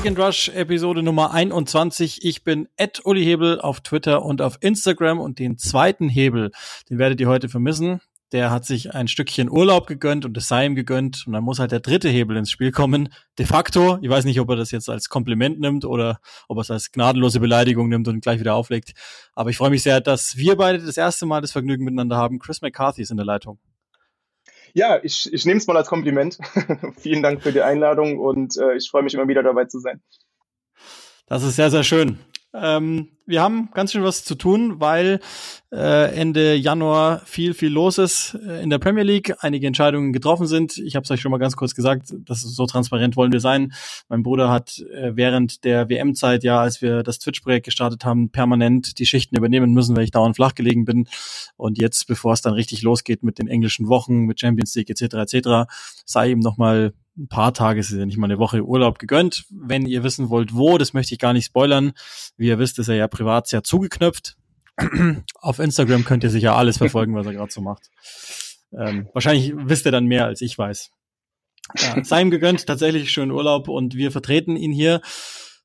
Lick and Rush Episode Nummer 21. Ich bin Ed Uli Hebel auf Twitter und auf Instagram und den zweiten Hebel, den werdet ihr heute vermissen. Der hat sich ein Stückchen Urlaub gegönnt und es sei ihm gegönnt und dann muss halt der dritte Hebel ins Spiel kommen. De facto, ich weiß nicht, ob er das jetzt als Kompliment nimmt oder ob er es als gnadenlose Beleidigung nimmt und gleich wieder auflegt. Aber ich freue mich sehr, dass wir beide das erste Mal das Vergnügen miteinander haben. Chris McCarthy ist in der Leitung. Ja, ich, ich nehme es mal als Kompliment. Vielen Dank für die Einladung und äh, ich freue mich immer wieder dabei zu sein. Das ist sehr, sehr schön. Ähm, wir haben ganz schön was zu tun, weil äh, Ende Januar viel, viel los ist äh, in der Premier League. Einige Entscheidungen getroffen sind. Ich habe es euch schon mal ganz kurz gesagt, das ist so transparent wollen wir sein. Mein Bruder hat äh, während der WM-Zeit, ja, als wir das Twitch-Projekt gestartet haben, permanent die Schichten übernehmen müssen, weil ich dauernd flach gelegen bin. Und jetzt, bevor es dann richtig losgeht mit den englischen Wochen, mit Champions League etc. etc., sei ihm nochmal ein paar Tage, es ist ja nicht mal eine Woche Urlaub gegönnt. Wenn ihr wissen wollt, wo, das möchte ich gar nicht spoilern. Wie ihr wisst, ist er ja privat sehr zugeknöpft. Auf Instagram könnt ihr sicher alles verfolgen, was er gerade so macht. Ähm, wahrscheinlich wisst ihr dann mehr, als ich weiß. Ja, sei ihm gegönnt, tatsächlich schönen Urlaub und wir vertreten ihn hier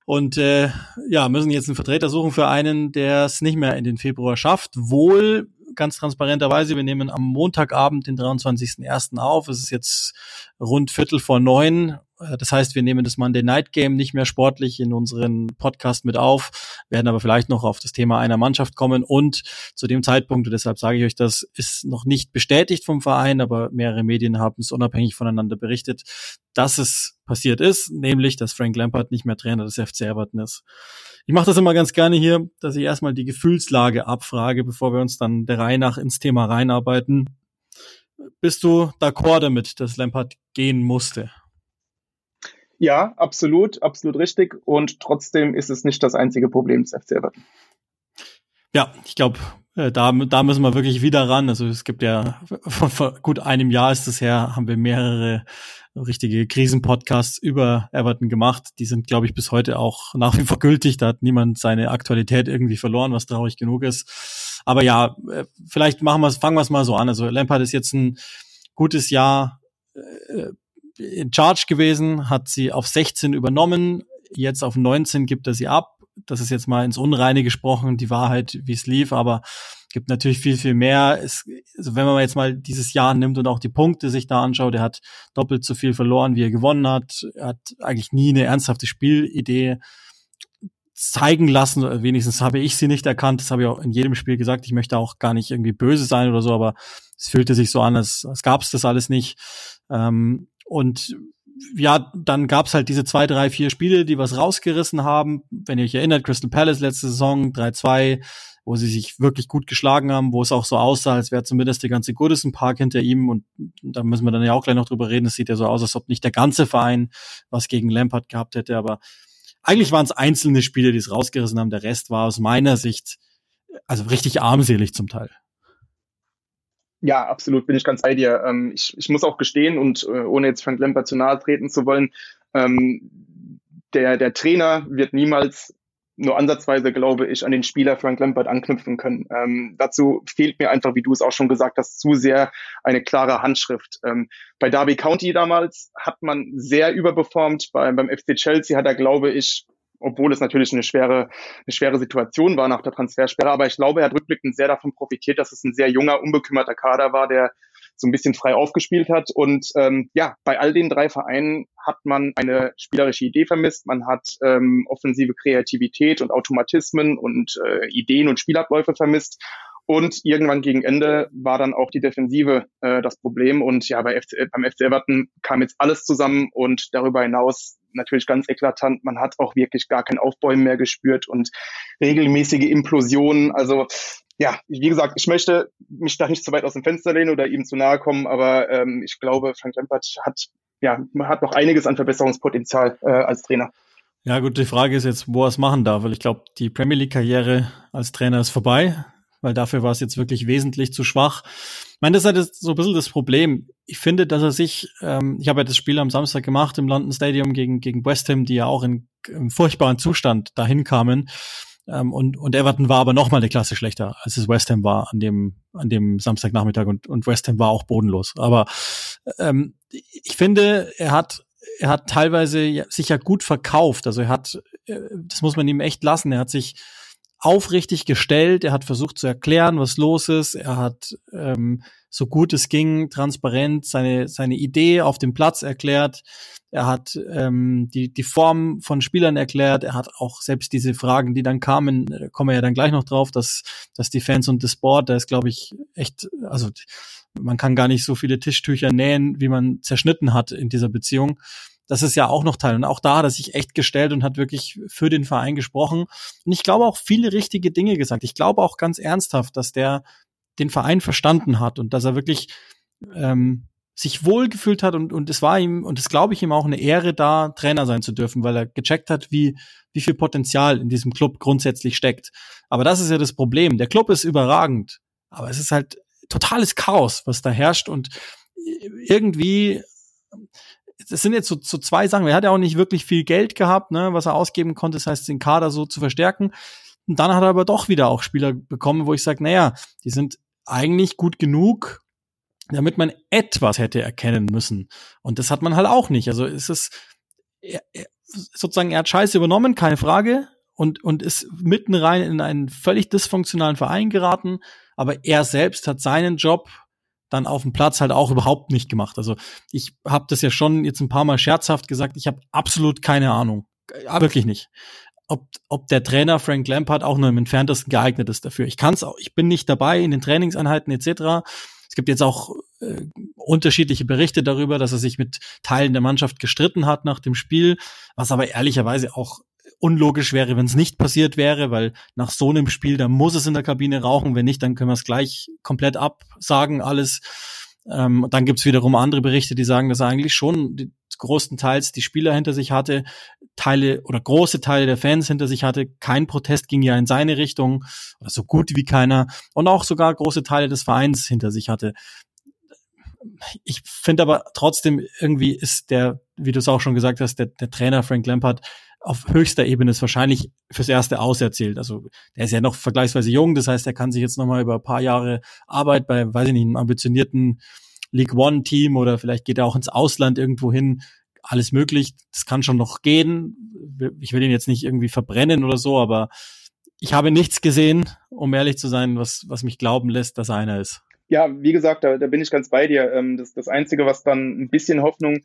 und äh, ja, müssen jetzt einen Vertreter suchen für einen, der es nicht mehr in den Februar schafft. Wohl ganz transparenterweise, wir nehmen am Montagabend, den 23.01. auf. Es ist jetzt rund Viertel vor neun. Äh, das heißt, wir nehmen das Monday Night Game nicht mehr sportlich in unseren Podcast mit auf, werden aber vielleicht noch auf das Thema einer Mannschaft kommen und zu dem Zeitpunkt, und deshalb sage ich euch, das ist noch nicht bestätigt vom Verein, aber mehrere Medien haben es unabhängig voneinander berichtet, dass es passiert ist, nämlich, dass Frank Lampard nicht mehr Trainer des FC Everton ist. Ich mache das immer ganz gerne hier, dass ich erstmal die Gefühlslage abfrage, bevor wir uns dann der Reihe nach ins Thema reinarbeiten. Bist du d'accord damit, dass Lampard gehen musste? Ja, absolut, absolut richtig. Und trotzdem ist es nicht das einzige Problem des FC Everton. Ja, ich glaube, äh, da, da müssen wir wirklich wieder ran. Also es gibt ja, vor, vor gut einem Jahr ist es her, haben wir mehrere richtige Krisenpodcasts über Everton gemacht. Die sind, glaube ich, bis heute auch nach wie vor gültig. Da hat niemand seine Aktualität irgendwie verloren, was traurig genug ist. Aber ja, äh, vielleicht machen wir fangen wir es mal so an. Also Lampard ist jetzt ein gutes Jahr äh, in Charge gewesen, hat sie auf 16 übernommen, jetzt auf 19 gibt er sie ab. Das ist jetzt mal ins Unreine gesprochen, die Wahrheit, wie es lief, aber gibt natürlich viel, viel mehr. Es, also wenn man jetzt mal dieses Jahr nimmt und auch die Punkte sich da anschaut, er hat doppelt so viel verloren, wie er gewonnen hat. Er hat eigentlich nie eine ernsthafte Spielidee zeigen lassen. Wenigstens habe ich sie nicht erkannt. Das habe ich auch in jedem Spiel gesagt. Ich möchte auch gar nicht irgendwie böse sein oder so, aber es fühlte sich so an, als, als gab es das alles nicht. Ähm, und ja, dann gab's halt diese zwei, drei, vier Spiele, die was rausgerissen haben. Wenn ihr euch erinnert, Crystal Palace letzte Saison 3-2, wo sie sich wirklich gut geschlagen haben, wo es auch so aussah, als wäre zumindest der ganze Goodison Park hinter ihm. Und da müssen wir dann ja auch gleich noch drüber reden. Es sieht ja so aus, als ob nicht der ganze Verein was gegen Lampard gehabt hätte. Aber eigentlich waren es einzelne Spiele, die es rausgerissen haben. Der Rest war aus meiner Sicht also richtig armselig zum Teil. Ja, absolut, bin ich ganz bei dir. Ähm, ich, ich muss auch gestehen und äh, ohne jetzt Frank Lampard zu nahe treten zu wollen, ähm, der, der Trainer wird niemals nur ansatzweise, glaube ich, an den Spieler Frank Lampard anknüpfen können. Ähm, dazu fehlt mir einfach, wie du es auch schon gesagt hast, zu sehr eine klare Handschrift. Ähm, bei Derby County damals hat man sehr überperformt. Bei, beim FC Chelsea hat er, glaube ich, obwohl es natürlich eine schwere, eine schwere Situation war nach der Transfersperre. Aber ich glaube, er hat rückblickend sehr davon profitiert, dass es ein sehr junger, unbekümmerter Kader war, der so ein bisschen frei aufgespielt hat. Und ähm, ja, bei all den drei Vereinen hat man eine spielerische Idee vermisst. Man hat ähm, offensive Kreativität und Automatismen und äh, Ideen und Spielabläufe vermisst. Und irgendwann gegen Ende war dann auch die Defensive äh, das Problem. Und ja, bei FC, beim FC Everton kam jetzt alles zusammen und darüber hinaus natürlich ganz eklatant. Man hat auch wirklich gar kein Aufbäumen mehr gespürt und regelmäßige Implosionen. Also ja, wie gesagt, ich möchte mich da nicht zu weit aus dem Fenster lehnen oder ihm zu nahe kommen, aber ähm, ich glaube, Frank Lampard hat ja hat noch einiges an Verbesserungspotenzial äh, als Trainer. Ja, gut, die Frage ist jetzt, wo er es machen darf, weil ich glaube, die Premier League-Karriere als Trainer ist vorbei weil dafür war es jetzt wirklich wesentlich zu schwach. Ich meine, das ist halt so ein bisschen das Problem. Ich finde, dass er sich, ähm, ich habe ja das Spiel am Samstag gemacht im London Stadium gegen, gegen West Ham, die ja auch in, in furchtbaren Zustand dahin kamen. Ähm, und, und Everton war aber noch mal eine Klasse schlechter, als es West Ham war an dem, an dem Samstagnachmittag und, und West Ham war auch bodenlos. Aber ähm, ich finde, er hat er hat teilweise sich ja gut verkauft. Also er hat, äh, das muss man ihm echt lassen. Er hat sich aufrichtig gestellt. Er hat versucht zu erklären, was los ist. Er hat ähm, so gut es ging transparent seine seine Idee auf dem Platz erklärt. Er hat ähm, die die Form von Spielern erklärt. Er hat auch selbst diese Fragen, die dann kamen, äh, kommen wir ja dann gleich noch drauf, dass dass die Fans und das Board, da ist glaube ich echt, also man kann gar nicht so viele Tischtücher nähen, wie man zerschnitten hat in dieser Beziehung das ist ja auch noch Teil. Und auch da hat er sich echt gestellt und hat wirklich für den Verein gesprochen. Und ich glaube auch viele richtige Dinge gesagt. Ich glaube auch ganz ernsthaft, dass der den Verein verstanden hat und dass er wirklich ähm, sich wohlgefühlt hat und, und es war ihm, und es glaube ich ihm auch eine Ehre, da Trainer sein zu dürfen, weil er gecheckt hat, wie, wie viel Potenzial in diesem Club grundsätzlich steckt. Aber das ist ja das Problem. Der Club ist überragend, aber es ist halt totales Chaos, was da herrscht und irgendwie das sind jetzt so, so zwei Sachen. Er hat ja auch nicht wirklich viel Geld gehabt, ne, was er ausgeben konnte, das heißt, den Kader so zu verstärken. Und dann hat er aber doch wieder auch Spieler bekommen, wo ich sage, naja, die sind eigentlich gut genug, damit man etwas hätte erkennen müssen. Und das hat man halt auch nicht. Also es ist er, er, sozusagen, er hat Scheiße übernommen, keine Frage, und, und ist mitten rein in einen völlig dysfunktionalen Verein geraten. Aber er selbst hat seinen Job dann auf dem Platz halt auch überhaupt nicht gemacht. Also ich habe das ja schon jetzt ein paar Mal scherzhaft gesagt, ich habe absolut keine Ahnung. Wirklich nicht. Ob, ob der Trainer Frank Lampard auch nur im entferntesten geeignet ist dafür. Ich kann's auch, ich bin nicht dabei in den Trainingseinheiten etc. Es gibt jetzt auch äh, unterschiedliche Berichte darüber, dass er sich mit Teilen der Mannschaft gestritten hat nach dem Spiel, was aber ehrlicherweise auch unlogisch wäre, wenn es nicht passiert wäre, weil nach so einem Spiel, da muss es in der Kabine rauchen. Wenn nicht, dann können wir es gleich komplett absagen, alles. Ähm, dann gibt's wiederum andere Berichte, die sagen, dass er eigentlich schon die, großenteils die Spieler hinter sich hatte, Teile oder große Teile der Fans hinter sich hatte. Kein Protest ging ja in seine Richtung oder so gut wie keiner und auch sogar große Teile des Vereins hinter sich hatte. Ich finde aber trotzdem irgendwie ist der, wie du es auch schon gesagt hast, der, der Trainer Frank Lampard auf höchster Ebene ist wahrscheinlich fürs Erste auserzählt. Also der ist ja noch vergleichsweise jung, das heißt, er kann sich jetzt nochmal über ein paar Jahre Arbeit bei, weiß ich nicht, einem ambitionierten League One-Team oder vielleicht geht er auch ins Ausland irgendwo hin. Alles möglich, das kann schon noch gehen. Ich will ihn jetzt nicht irgendwie verbrennen oder so, aber ich habe nichts gesehen, um ehrlich zu sein, was, was mich glauben lässt, dass er einer ist. Ja, wie gesagt, da, da bin ich ganz bei dir. Ähm, das, das Einzige, was dann ein bisschen Hoffnung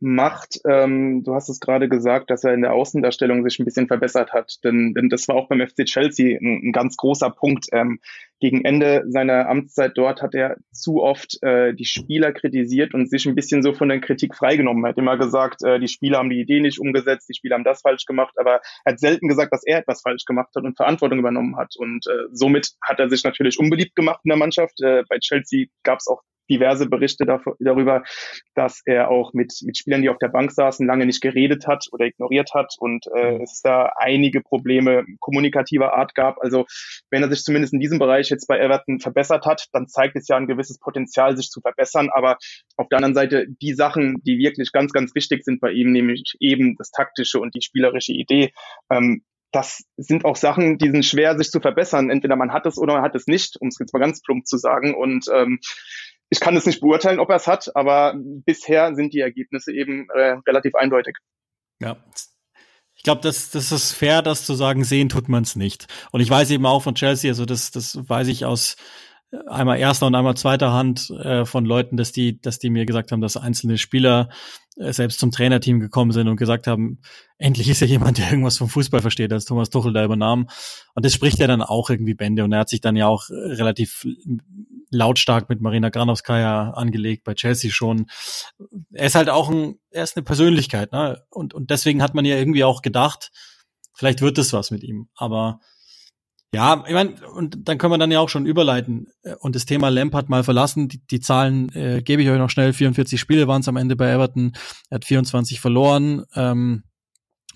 macht. Ähm, du hast es gerade gesagt, dass er in der Außendarstellung sich ein bisschen verbessert hat, denn, denn das war auch beim FC Chelsea ein, ein ganz großer Punkt. Ähm, gegen Ende seiner Amtszeit dort hat er zu oft äh, die Spieler kritisiert und sich ein bisschen so von der Kritik freigenommen. Er hat immer gesagt, äh, die Spieler haben die Idee nicht umgesetzt, die Spieler haben das falsch gemacht, aber er hat selten gesagt, dass er etwas falsch gemacht hat und Verantwortung übernommen hat. Und äh, somit hat er sich natürlich unbeliebt gemacht in der Mannschaft. Äh, bei Chelsea gab es auch diverse Berichte darüber, dass er auch mit, mit Spielern, die auf der Bank saßen, lange nicht geredet hat oder ignoriert hat und äh, mhm. es da einige Probleme kommunikativer Art gab. Also wenn er sich zumindest in diesem Bereich jetzt bei Everton verbessert hat, dann zeigt es ja ein gewisses Potenzial, sich zu verbessern. Aber auf der anderen Seite die Sachen, die wirklich ganz, ganz wichtig sind bei ihm, nämlich eben das taktische und die spielerische Idee, ähm, das sind auch Sachen, die sind schwer, sich zu verbessern. Entweder man hat es oder man hat es nicht, um es jetzt mal ganz plump zu sagen. Und ähm, ich kann es nicht beurteilen, ob er es hat, aber bisher sind die Ergebnisse eben äh, relativ eindeutig. Ja. Ich glaube, das, das ist fair, das zu sagen, sehen tut man es nicht. Und ich weiß eben auch von Chelsea, also das, das weiß ich aus einmal erster und einmal zweiter Hand äh, von Leuten, dass die, dass die mir gesagt haben, dass einzelne Spieler äh, selbst zum Trainerteam gekommen sind und gesagt haben, endlich ist ja jemand, der irgendwas vom Fußball versteht, als Thomas Tuchel da übernahm. Und das spricht ja dann auch irgendwie Bände. Und er hat sich dann ja auch relativ lautstark mit Marina Granovskaya angelegt, bei Chelsea schon. Er ist halt auch ein, er ist eine Persönlichkeit, ne? Und, und deswegen hat man ja irgendwie auch gedacht, vielleicht wird es was mit ihm. Aber ja, ich meine, und dann können wir dann ja auch schon überleiten und das Thema Lampard mal verlassen. Die, die Zahlen äh, gebe ich euch noch schnell. 44 Spiele waren es am Ende bei Everton. Er hat 24 verloren ähm,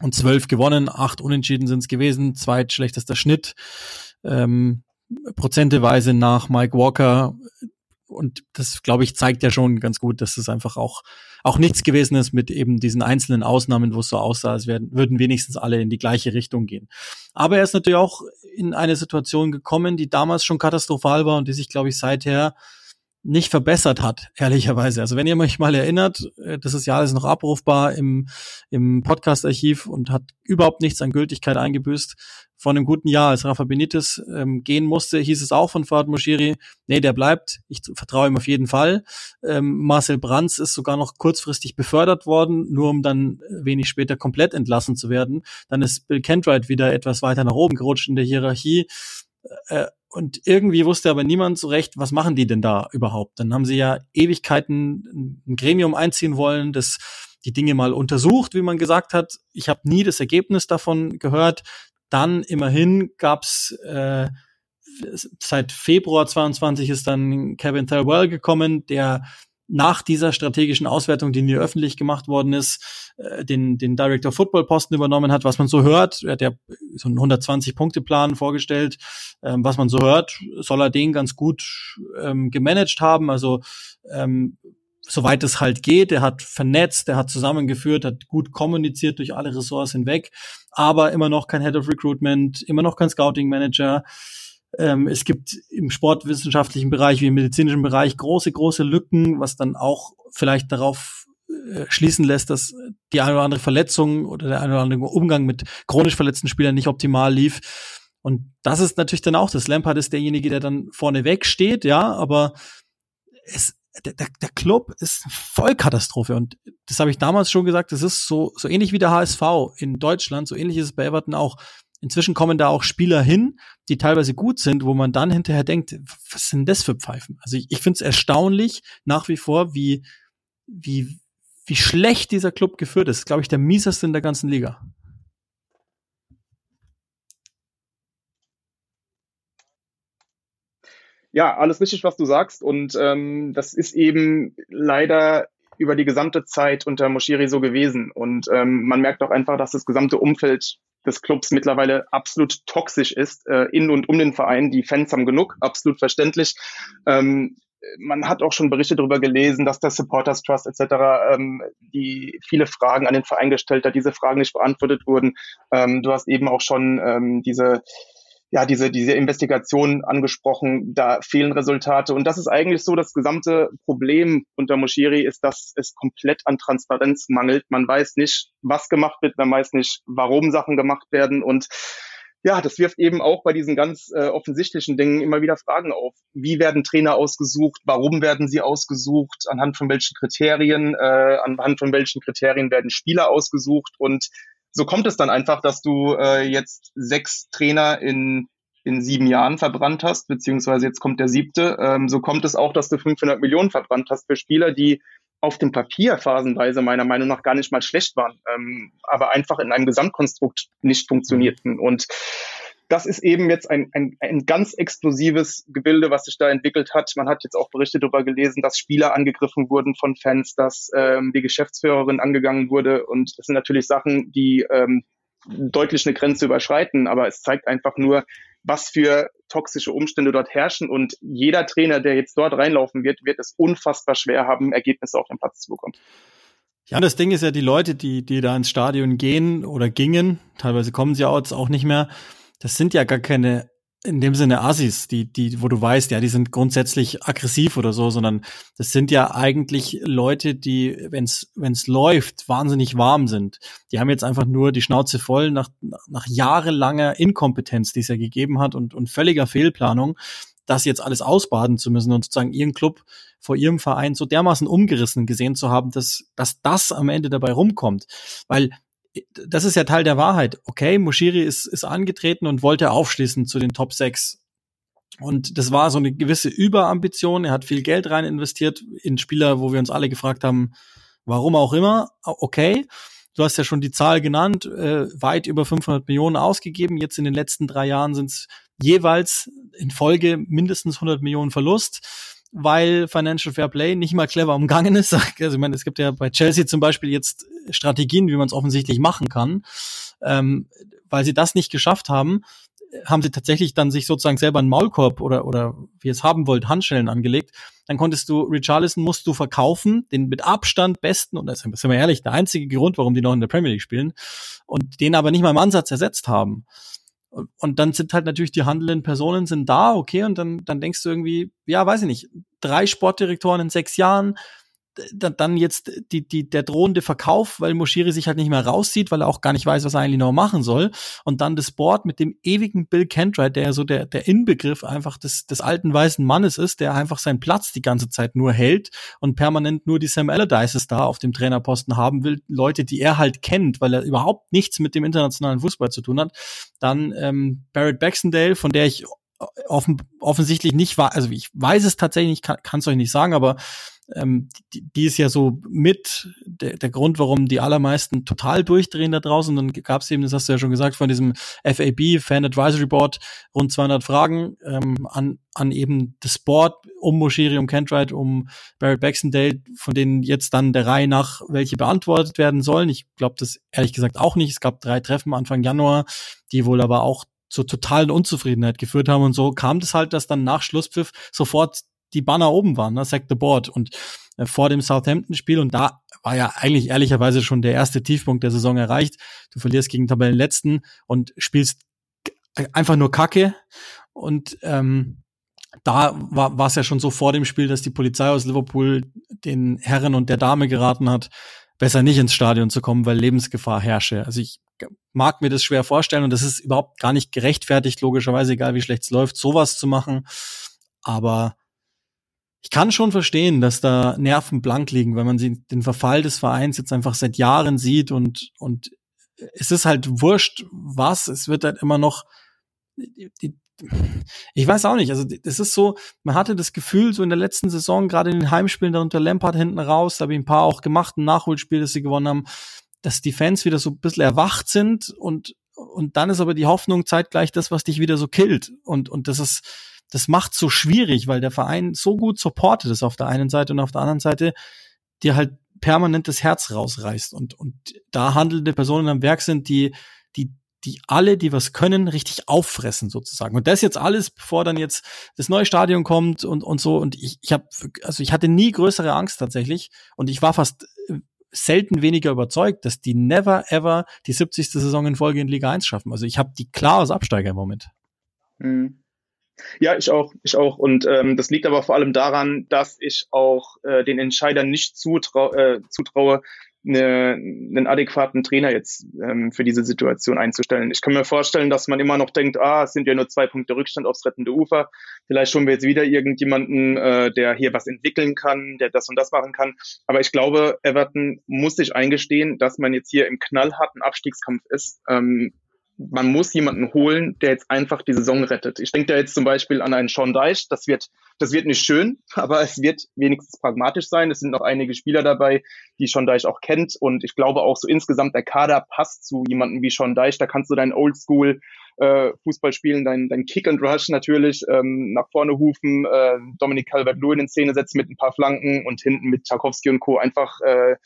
und 12 gewonnen. Acht Unentschieden sind es gewesen. Zweitschlechtester Schnitt. Ähm, prozenteweise nach Mike Walker. Und das, glaube ich, zeigt ja schon ganz gut, dass es einfach auch, auch nichts gewesen ist mit eben diesen einzelnen Ausnahmen, wo es so aussah, als werden, würden wenigstens alle in die gleiche Richtung gehen. Aber er ist natürlich auch in eine Situation gekommen, die damals schon katastrophal war und die sich, glaube ich, seither nicht verbessert hat, ehrlicherweise. Also wenn ihr euch mal erinnert, äh, das ist ja alles noch abrufbar im, im Podcast-Archiv und hat überhaupt nichts an Gültigkeit eingebüßt. Vor einem guten Jahr, als Rafa Benitez ähm, gehen musste, hieß es auch von Fahad Moshiri, nee, der bleibt, ich vertraue ihm auf jeden Fall. Ähm, Marcel Brands ist sogar noch kurzfristig befördert worden, nur um dann wenig später komplett entlassen zu werden. Dann ist Bill Kentright wieder etwas weiter nach oben gerutscht in der Hierarchie. Äh, und irgendwie wusste aber niemand so recht, was machen die denn da überhaupt? Dann haben sie ja Ewigkeiten ein Gremium einziehen wollen, das die Dinge mal untersucht, wie man gesagt hat. Ich habe nie das Ergebnis davon gehört. Dann immerhin gab's äh, seit Februar 22 ist dann Kevin Thelwell gekommen, der nach dieser strategischen Auswertung, die nie öffentlich gemacht worden ist, äh, den, den Director Football Posten übernommen hat, was man so hört. Er hat ja so einen 120-Punkte-Plan vorgestellt. Ähm, was man so hört, soll er den ganz gut ähm, gemanagt haben. Also ähm, soweit es halt geht. Er hat vernetzt, er hat zusammengeführt, hat gut kommuniziert durch alle Ressorts hinweg, aber immer noch kein Head of Recruitment, immer noch kein Scouting Manager. Ähm, es gibt im sportwissenschaftlichen Bereich wie im medizinischen Bereich große, große Lücken, was dann auch vielleicht darauf äh, schließen lässt, dass die eine oder andere Verletzung oder der eine oder andere Umgang mit chronisch verletzten Spielern nicht optimal lief. Und das ist natürlich dann auch das. Lampard ist derjenige, der dann vorne weg steht, ja, aber es, der, der, der Club ist Vollkatastrophe. Und das habe ich damals schon gesagt, das ist so, so ähnlich wie der HSV in Deutschland, so ähnlich ist es bei Everton auch. Inzwischen kommen da auch Spieler hin, die teilweise gut sind, wo man dann hinterher denkt, was sind das für Pfeifen? Also ich, ich finde es erstaunlich nach wie vor, wie, wie, wie schlecht dieser Club geführt ist. Glaube ich, der mieseste in der ganzen Liga. Ja, alles richtig, was du sagst. Und ähm, das ist eben leider über die gesamte Zeit unter Moshiri so gewesen. Und ähm, man merkt auch einfach, dass das gesamte Umfeld des Clubs mittlerweile absolut toxisch ist, äh, in und um den Verein. Die Fans haben genug, absolut verständlich. Ähm, man hat auch schon Berichte darüber gelesen, dass der Supporters Trust etc. Ähm, die viele Fragen an den Verein gestellt hat, diese Fragen nicht beantwortet wurden. Ähm, du hast eben auch schon ähm, diese ja, diese, diese Investigation angesprochen, da fehlen Resultate. Und das ist eigentlich so das gesamte Problem unter Moshiri ist, dass es komplett an Transparenz mangelt. Man weiß nicht, was gemacht wird, man weiß nicht, warum Sachen gemacht werden. Und ja, das wirft eben auch bei diesen ganz äh, offensichtlichen Dingen immer wieder Fragen auf. Wie werden Trainer ausgesucht? Warum werden sie ausgesucht? Anhand von welchen Kriterien? Äh, anhand von welchen Kriterien werden Spieler ausgesucht? Und so kommt es dann einfach, dass du äh, jetzt sechs Trainer in in sieben Jahren verbrannt hast, beziehungsweise jetzt kommt der siebte. Ähm, so kommt es auch, dass du 500 Millionen verbrannt hast für Spieler, die auf dem Papier phasenweise meiner Meinung nach gar nicht mal schlecht waren, ähm, aber einfach in einem Gesamtkonstrukt nicht funktionierten. Und das ist eben jetzt ein, ein, ein ganz explosives Gebilde, was sich da entwickelt hat. Man hat jetzt auch Berichte darüber gelesen, dass Spieler angegriffen wurden von Fans, dass ähm, die Geschäftsführerin angegangen wurde. Und das sind natürlich Sachen, die ähm, deutlich eine Grenze überschreiten, aber es zeigt einfach nur, was für toxische Umstände dort herrschen. Und jeder Trainer, der jetzt dort reinlaufen wird, wird es unfassbar schwer haben, Ergebnisse auf den Platz zu bekommen. Ja, das Ding ist ja, die Leute, die, die da ins Stadion gehen oder gingen, teilweise kommen sie auch nicht mehr, das sind ja gar keine in dem Sinne Assis, die, die, wo du weißt, ja, die sind grundsätzlich aggressiv oder so, sondern das sind ja eigentlich Leute, die, wenn's, wenn's läuft, wahnsinnig warm sind. Die haben jetzt einfach nur die Schnauze voll nach, nach jahrelanger Inkompetenz, die es ja gegeben hat und, und völliger Fehlplanung, das jetzt alles ausbaden zu müssen und sozusagen ihren Club vor ihrem Verein so dermaßen umgerissen gesehen zu haben, dass, dass das am Ende dabei rumkommt. Weil das ist ja Teil der Wahrheit. Okay, Moshiri ist, ist angetreten und wollte aufschließen zu den Top 6. Und das war so eine gewisse Überambition. Er hat viel Geld rein investiert in Spieler, wo wir uns alle gefragt haben, warum auch immer. Okay, du hast ja schon die Zahl genannt, äh, weit über 500 Millionen ausgegeben. Jetzt in den letzten drei Jahren sind es jeweils in Folge mindestens 100 Millionen Verlust weil Financial Fair Play nicht mal clever umgangen ist. Also ich meine, es gibt ja bei Chelsea zum Beispiel jetzt Strategien, wie man es offensichtlich machen kann. Ähm, weil sie das nicht geschafft haben, haben sie tatsächlich dann sich sozusagen selber einen Maulkorb oder, oder wie ihr es haben wollt, Handschellen angelegt. Dann konntest du, Richarlison musst du verkaufen, den mit Abstand besten, und das ist, sind wir ehrlich, der einzige Grund, warum die noch in der Premier League spielen, und den aber nicht mal im Ansatz ersetzt haben. Und dann sind halt natürlich die handelnden Personen sind da, okay, und dann, dann denkst du irgendwie, ja, weiß ich nicht, drei Sportdirektoren in sechs Jahren, dann jetzt die, die, der drohende Verkauf, weil Moschiri sich halt nicht mehr rauszieht, weil er auch gar nicht weiß, was er eigentlich noch machen soll. Und dann das Board mit dem ewigen Bill Kentright, der so der, der Inbegriff einfach des, des alten weißen Mannes ist, der einfach seinen Platz die ganze Zeit nur hält und permanent nur die Sam Allardyces da auf dem Trainerposten haben will. Leute, die er halt kennt, weil er überhaupt nichts mit dem internationalen Fußball zu tun hat. Dann ähm, Barrett Baxendale, von der ich offen, offensichtlich nicht war, also ich weiß es tatsächlich, kann es euch nicht sagen, aber ähm, die, die ist ja so mit der, der Grund, warum die allermeisten total durchdrehen da draußen. Dann gab es eben, das hast du ja schon gesagt, von diesem FAB, Fan Advisory Board, rund 200 Fragen ähm, an, an eben das Board um Moshiri, um Kentright, um Barrett Baxendale, von denen jetzt dann der Reihe nach welche beantwortet werden sollen. Ich glaube das ehrlich gesagt auch nicht. Es gab drei Treffen Anfang Januar, die wohl aber auch zur totalen Unzufriedenheit geführt haben und so kam das halt, dass dann nach Schlusspfiff sofort die Banner oben waren, ne? Sack the Board und äh, vor dem Southampton-Spiel und da war ja eigentlich ehrlicherweise schon der erste Tiefpunkt der Saison erreicht. Du verlierst gegen Tabellenletzten und spielst einfach nur Kacke und ähm, da war es ja schon so vor dem Spiel, dass die Polizei aus Liverpool den Herren und der Dame geraten hat, besser nicht ins Stadion zu kommen, weil Lebensgefahr herrsche. Also ich mag mir das schwer vorstellen und das ist überhaupt gar nicht gerechtfertigt, logischerweise, egal wie schlecht es läuft, sowas zu machen. Aber ich kann schon verstehen, dass da Nerven blank liegen, wenn man den Verfall des Vereins jetzt einfach seit Jahren sieht und, und es ist halt wurscht, was, es wird halt immer noch, die, ich weiß auch nicht, also es ist so, man hatte das Gefühl, so in der letzten Saison, gerade in den Heimspielen, da unter Lampard hinten raus, da habe ich ein paar auch gemacht, ein Nachholspiel, das sie gewonnen haben, dass die Fans wieder so ein bisschen erwacht sind und, und dann ist aber die Hoffnung zeitgleich das, was dich wieder so killt. Und, und das ist, das macht so schwierig, weil der Verein so gut supportet ist auf der einen Seite und auf der anderen Seite dir halt permanent das Herz rausreißt und, und da handelnde Personen am Werk sind, die, die, die alle, die was können, richtig auffressen sozusagen. Und das jetzt alles, bevor dann jetzt das neue Stadion kommt und, und so. Und ich, ich habe, also ich hatte nie größere Angst tatsächlich und ich war fast äh, selten weniger überzeugt, dass die never ever die 70. Saison in Folge in Liga 1 schaffen. Also ich habe die klar als Absteiger im Moment. Mhm. Ja, ich auch, ich auch. Und ähm, das liegt aber vor allem daran, dass ich auch äh, den Entscheidern nicht zutrau äh, zutraue, eine, einen adäquaten Trainer jetzt ähm, für diese Situation einzustellen. Ich kann mir vorstellen, dass man immer noch denkt, ah, es sind ja nur zwei Punkte Rückstand aufs rettende Ufer. Vielleicht schon wir jetzt wieder irgendjemanden, äh, der hier was entwickeln kann, der das und das machen kann. Aber ich glaube, Everton muss sich eingestehen, dass man jetzt hier im knallharten Abstiegskampf ist. Ähm, man muss jemanden holen, der jetzt einfach die Saison rettet. Ich denke da jetzt zum Beispiel an einen Sean Deich. Das wird, das wird nicht schön, aber es wird wenigstens pragmatisch sein. Es sind noch einige Spieler dabei, die Sean Deich auch kennt. Und ich glaube auch so insgesamt der Kader passt zu jemandem wie Sean Deich. Da kannst du deinen Oldschool äh, Fußball spielen, dein, dein Kick and Rush natürlich, ähm, nach vorne hufen, äh, Dominik Calvert-Lewin in Szene setzen mit ein paar Flanken und hinten mit Tarkowski und Co. einfach, äh,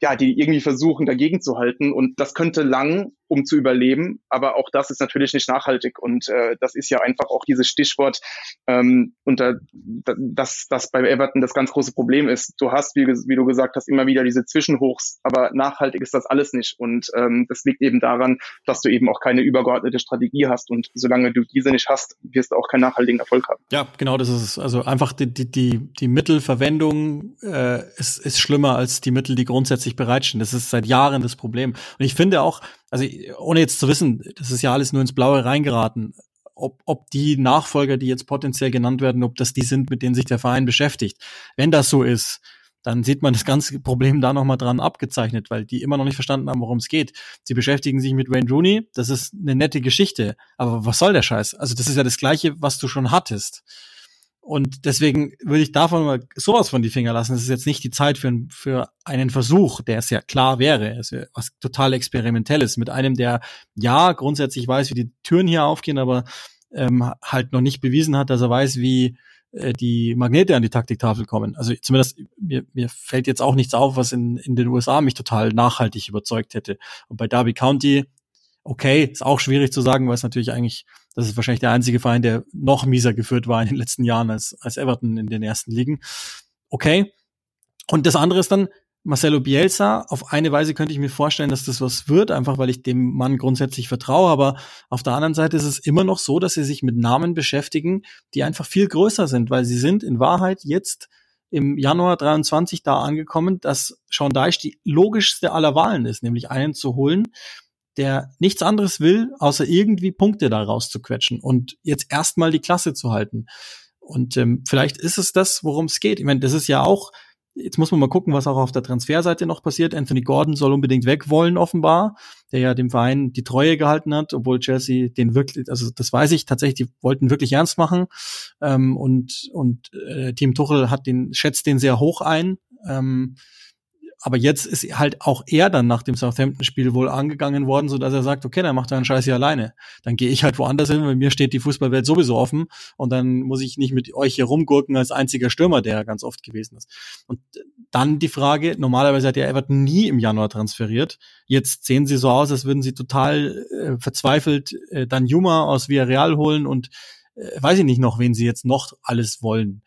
ja, die irgendwie versuchen dagegen zu halten und das könnte lang, um zu überleben, aber auch das ist natürlich nicht nachhaltig und äh, das ist ja einfach auch dieses Stichwort, ähm, unter das, das bei Everton das ganz große Problem ist. Du hast, wie, wie du gesagt hast, immer wieder diese Zwischenhochs, aber nachhaltig ist das alles nicht und ähm, das liegt eben daran, dass du eben auch keine übergeordnete Strategie Strategie hast. Und solange du diese nicht hast, wirst du auch keinen nachhaltigen Erfolg haben. Ja, genau, das ist es. Also einfach die, die, die, die Mittelverwendung äh, ist, ist schlimmer als die Mittel, die grundsätzlich bereitstehen. Das ist seit Jahren das Problem. Und ich finde auch, also ohne jetzt zu wissen, das ist ja alles nur ins Blaue reingeraten, ob, ob die Nachfolger, die jetzt potenziell genannt werden, ob das die sind, mit denen sich der Verein beschäftigt. Wenn das so ist, dann sieht man das ganze Problem da nochmal dran abgezeichnet, weil die immer noch nicht verstanden haben, worum es geht. Sie beschäftigen sich mit Wayne Rooney, das ist eine nette Geschichte, aber was soll der Scheiß? Also das ist ja das Gleiche, was du schon hattest. Und deswegen würde ich davon mal sowas von die Finger lassen. Es ist jetzt nicht die Zeit für, für einen Versuch, der es ja klar wäre. Es wäre was total experimentelles mit einem, der ja grundsätzlich weiß, wie die Türen hier aufgehen, aber ähm, halt noch nicht bewiesen hat, dass er weiß, wie äh, die Magnete an die Taktiktafel kommen. Also zumindest mir, mir fällt jetzt auch nichts auf, was in, in den USA mich total nachhaltig überzeugt hätte. Und bei Derby County, okay, ist auch schwierig zu sagen, weil es natürlich eigentlich, das ist wahrscheinlich der einzige Verein, der noch mieser geführt war in den letzten Jahren als, als Everton in den ersten Ligen. Okay. Und das andere ist dann, Marcelo Bielsa, auf eine Weise könnte ich mir vorstellen, dass das was wird, einfach weil ich dem Mann grundsätzlich vertraue. Aber auf der anderen Seite ist es immer noch so, dass sie sich mit Namen beschäftigen, die einfach viel größer sind, weil sie sind in Wahrheit jetzt im Januar 23 da angekommen, dass Sean Deich die logischste aller Wahlen ist, nämlich einen zu holen, der nichts anderes will, außer irgendwie Punkte da rauszuquetschen und jetzt erstmal die Klasse zu halten. Und ähm, vielleicht ist es das, worum es geht. Ich meine, das ist ja auch, jetzt muss man mal gucken, was auch auf der Transferseite noch passiert. Anthony Gordon soll unbedingt weg wollen, offenbar, der ja dem Verein die Treue gehalten hat, obwohl Chelsea den wirklich, also das weiß ich tatsächlich, die wollten wirklich ernst machen. Ähm, und und äh, Team Tuchel hat den, schätzt den sehr hoch ein. Ähm, aber jetzt ist halt auch er dann nach dem Southampton-Spiel wohl angegangen worden, so dass er sagt, okay, dann macht er einen Scheiß hier alleine. Dann gehe ich halt woanders hin, weil mir steht die Fußballwelt sowieso offen und dann muss ich nicht mit euch hier rumgurken als einziger Stürmer, der ganz oft gewesen ist. Und dann die Frage, normalerweise hat ja Everton nie im Januar transferiert. Jetzt sehen sie so aus, als würden sie total äh, verzweifelt äh, dann Juma aus Villarreal holen und äh, weiß ich nicht noch, wen sie jetzt noch alles wollen.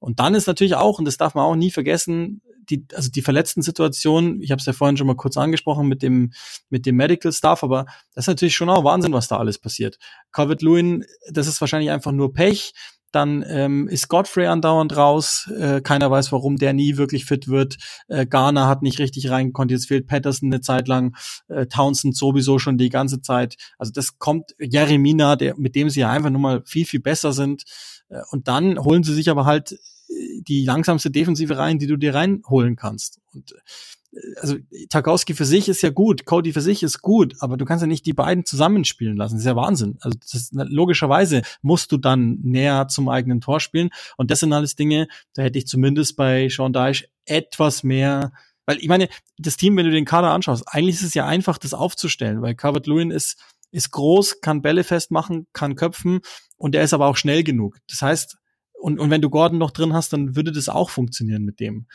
Und dann ist natürlich auch, und das darf man auch nie vergessen, die, also die verletzten Situationen, ich habe es ja vorhin schon mal kurz angesprochen mit dem, mit dem Medical Staff, aber das ist natürlich schon auch Wahnsinn, was da alles passiert. Covid Lewin, das ist wahrscheinlich einfach nur Pech. Dann ähm, ist Godfrey andauernd raus. Äh, keiner weiß, warum der nie wirklich fit wird. Äh, Garner hat nicht richtig reingekonnt. Jetzt fehlt Patterson eine Zeit lang. Äh, Townsend sowieso schon die ganze Zeit. Also das kommt Jeremina, der, mit dem sie ja einfach nur mal viel, viel besser sind. Äh, und dann holen sie sich aber halt die langsamste Defensive rein, die du dir reinholen kannst. Und äh, also Tarkowski für sich ist ja gut, Cody für sich ist gut, aber du kannst ja nicht die beiden zusammenspielen lassen. Das ist ja Wahnsinn. Also ist, logischerweise musst du dann näher zum eigenen Tor spielen. Und das sind alles Dinge, da hätte ich zumindest bei Sean Dyche etwas mehr weil ich meine, das Team, wenn du den Kader anschaust, eigentlich ist es ja einfach, das aufzustellen, weil Calvert Lewin ist, ist groß, kann Bälle festmachen, kann köpfen und er ist aber auch schnell genug. Das heißt, und, und wenn du Gordon noch drin hast, dann würde das auch funktionieren mit dem.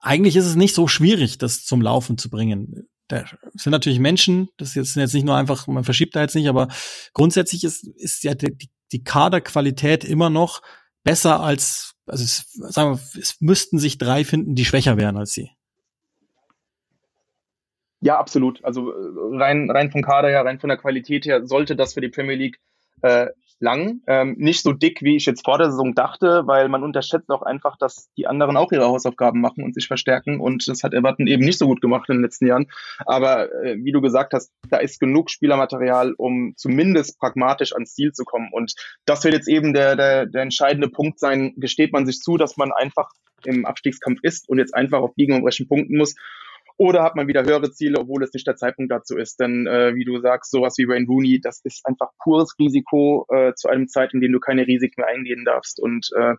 Eigentlich ist es nicht so schwierig, das zum Laufen zu bringen. Da sind natürlich Menschen, das sind jetzt nicht nur einfach, man verschiebt da jetzt nicht, aber grundsätzlich ist, ist ja die, die Kaderqualität immer noch besser als, also es, sagen wir, es müssten sich drei finden, die schwächer wären als sie. Ja, absolut. Also rein, rein vom Kader her, rein von der Qualität her, sollte das für die Premier League äh, lang. Ähm, nicht so dick, wie ich jetzt vor der Saison dachte, weil man unterschätzt auch einfach, dass die anderen auch ihre Hausaufgaben machen und sich verstärken. Und das hat Everton eben nicht so gut gemacht in den letzten Jahren. Aber äh, wie du gesagt hast, da ist genug Spielermaterial, um zumindest pragmatisch ans Ziel zu kommen. Und das wird jetzt eben der, der, der entscheidende Punkt sein. Gesteht man sich zu, dass man einfach im Abstiegskampf ist und jetzt einfach auf Biegen und Brechen punkten muss? Oder hat man wieder höhere Ziele, obwohl es nicht der Zeitpunkt dazu ist? Denn äh, wie du sagst, sowas wie Wayne Rooney, das ist einfach pures Risiko äh, zu einem Zeit, in dem du keine Risiken mehr eingehen darfst. Und äh,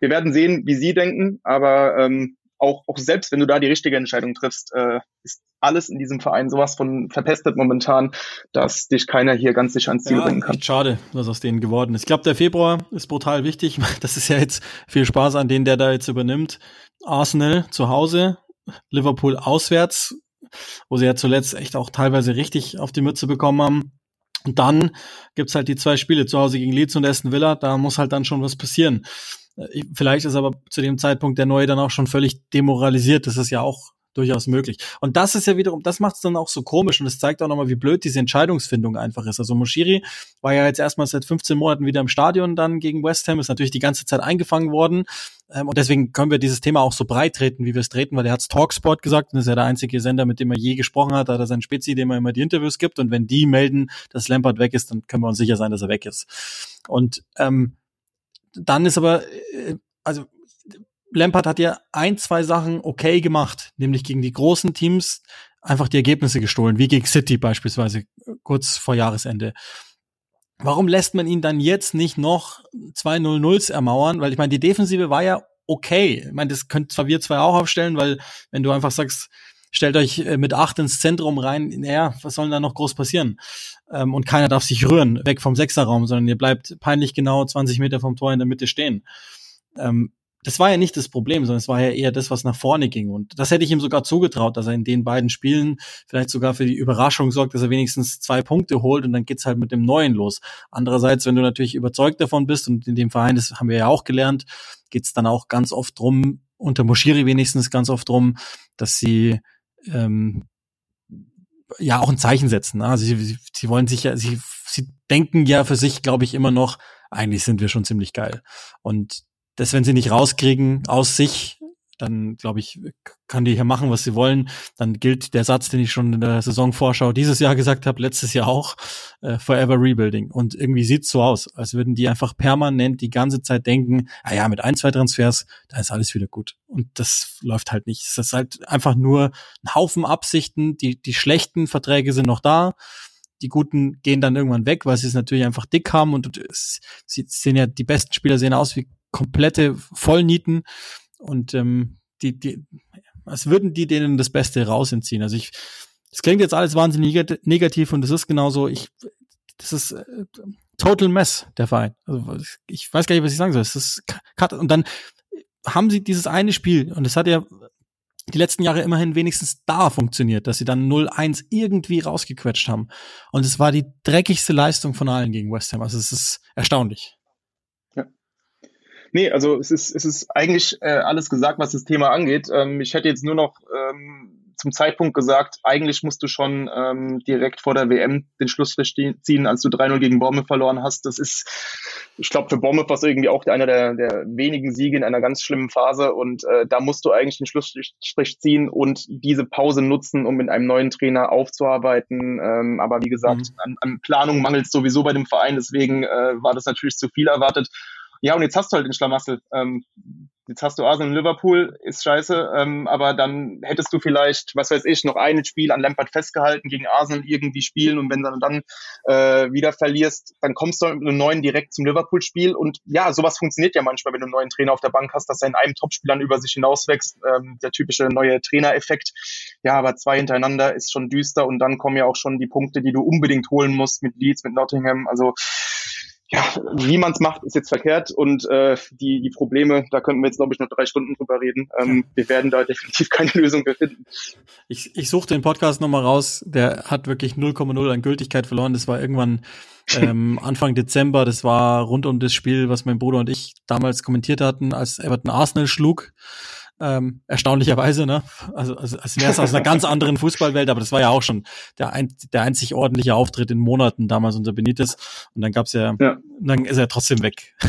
wir werden sehen, wie sie denken, aber ähm, auch, auch selbst wenn du da die richtige Entscheidung triffst, äh, ist alles in diesem Verein sowas von verpestet momentan, dass dich keiner hier ganz sicher ans Ziel ja, bringen kann. Schade, was aus denen geworden ist. Ich glaube, der Februar ist brutal wichtig. Das ist ja jetzt viel Spaß an den, der da jetzt übernimmt. Arsenal zu Hause, Liverpool auswärts, wo sie ja zuletzt echt auch teilweise richtig auf die Mütze bekommen haben. Und dann gibt's halt die zwei Spiele zu Hause gegen Leeds und Aston Villa. Da muss halt dann schon was passieren. Äh, vielleicht ist aber zu dem Zeitpunkt der Neue dann auch schon völlig demoralisiert. Das ist ja auch durchaus möglich. Und das ist ja wiederum, das macht es dann auch so komisch und es zeigt auch nochmal, wie blöd diese Entscheidungsfindung einfach ist. Also Moshiri war ja jetzt erstmal seit 15 Monaten wieder im Stadion dann gegen West Ham, ist natürlich die ganze Zeit eingefangen worden. Ähm, und deswegen können wir dieses Thema auch so breit treten, wie wir es treten, weil er hat's Talksport gesagt und ist ja der einzige Sender, mit dem er je gesprochen hat, da hat er seinen Spezi, dem er immer die Interviews gibt. Und wenn die melden, dass Lampard weg ist, dann können wir uns sicher sein, dass er weg ist. Und ähm, dann ist aber, äh, also Lampard hat ja ein, zwei Sachen okay gemacht, nämlich gegen die großen Teams einfach die Ergebnisse gestohlen, wie gegen City beispielsweise kurz vor Jahresende. Warum lässt man ihn dann jetzt nicht noch zwei 0-0s ermauern? Weil ich meine, die Defensive war ja okay. Ich meine, das könnt zwar wir zwei auch aufstellen, weil wenn du einfach sagst, stellt euch äh, mit acht ins Zentrum rein, naja, was soll denn da noch groß passieren? Ähm, und keiner darf sich rühren, weg vom Sechserraum, sondern ihr bleibt peinlich genau 20 Meter vom Tor in der Mitte stehen. Ähm, das war ja nicht das Problem, sondern es war ja eher das, was nach vorne ging. Und das hätte ich ihm sogar zugetraut, dass er in den beiden Spielen vielleicht sogar für die Überraschung sorgt, dass er wenigstens zwei Punkte holt und dann geht's halt mit dem Neuen los. Andererseits, wenn du natürlich überzeugt davon bist und in dem Verein, das haben wir ja auch gelernt, geht's dann auch ganz oft drum, unter Moschiri wenigstens ganz oft rum, dass sie ähm, ja auch ein Zeichen setzen. Ne? Also sie, sie, sie wollen sich ja, sie, sie denken ja für sich, glaube ich, immer noch, eigentlich sind wir schon ziemlich geil. Und das, wenn sie nicht rauskriegen aus sich, dann glaube ich, kann die hier machen, was sie wollen. Dann gilt der Satz, den ich schon in der Saisonvorschau dieses Jahr gesagt habe, letztes Jahr auch, äh, Forever Rebuilding. Und irgendwie sieht's so aus, als würden die einfach permanent die ganze Zeit denken, ah ja, mit ein, zwei Transfers, da ist alles wieder gut. Und das läuft halt nicht. Es ist halt einfach nur ein Haufen Absichten. Die, die schlechten Verträge sind noch da die Guten gehen dann irgendwann weg, weil sie es natürlich einfach dick haben und es, sie sehen ja, die besten Spieler sehen aus wie komplette Vollnieten und ähm, die, die, als würden die denen das Beste rausentziehen. Also ich, es klingt jetzt alles wahnsinnig negativ und es ist genauso, ich, das ist äh, total mess, der Verein. Also ich weiß gar nicht, was ich sagen soll. Es ist und dann haben sie dieses eine Spiel und es hat ja die letzten Jahre immerhin wenigstens da funktioniert, dass sie dann 0-1 irgendwie rausgequetscht haben. Und es war die dreckigste Leistung von allen gegen West Ham. Also es ist erstaunlich. Nee, also es ist, es ist eigentlich äh, alles gesagt, was das Thema angeht. Ähm, ich hätte jetzt nur noch ähm, zum Zeitpunkt gesagt, eigentlich musst du schon ähm, direkt vor der WM den Schlussstrich ziehen, als du 3-0 gegen Bournemouth verloren hast. Das ist, ich glaube, für Bournemouth war es irgendwie auch einer der, der wenigen Siege in einer ganz schlimmen Phase und äh, da musst du eigentlich den Schlussstrich ziehen und diese Pause nutzen, um mit einem neuen Trainer aufzuarbeiten. Ähm, aber wie gesagt, mhm. an, an Planung mangelt es sowieso bei dem Verein, deswegen äh, war das natürlich zu viel erwartet. Ja, und jetzt hast du halt den Schlamassel. Ähm, jetzt hast du Arsenal Liverpool, ist scheiße, ähm, aber dann hättest du vielleicht, was weiß ich, noch ein Spiel an Lampard festgehalten, gegen Arsenal irgendwie spielen. Und wenn du dann äh, wieder verlierst, dann kommst du mit einem neuen direkt zum Liverpool-Spiel. Und ja, sowas funktioniert ja manchmal, wenn du einen neuen Trainer auf der Bank hast, dass er in einem Topspiel dann über sich hinauswächst, ähm, der typische neue Trainereffekt. Ja, aber zwei hintereinander ist schon düster. Und dann kommen ja auch schon die Punkte, die du unbedingt holen musst mit Leeds, mit Nottingham, also ja, wie man es macht, ist jetzt verkehrt und äh, die, die Probleme, da könnten wir jetzt, glaube ich, noch drei Stunden drüber reden. Ähm, wir werden da definitiv keine Lösung mehr finden. Ich, ich suche den Podcast nochmal raus, der hat wirklich 0,0 an Gültigkeit verloren. Das war irgendwann ähm, Anfang Dezember, das war rund um das Spiel, was mein Bruder und ich damals kommentiert hatten, als Everton Arsenal schlug. Ähm, erstaunlicherweise, ne? Also, also als wäre es aus einer ganz anderen Fußballwelt, aber das war ja auch schon der, ein, der einzig ordentliche Auftritt in Monaten damals unter Benitez. Und dann gab's ja, ja. dann ist er trotzdem weg.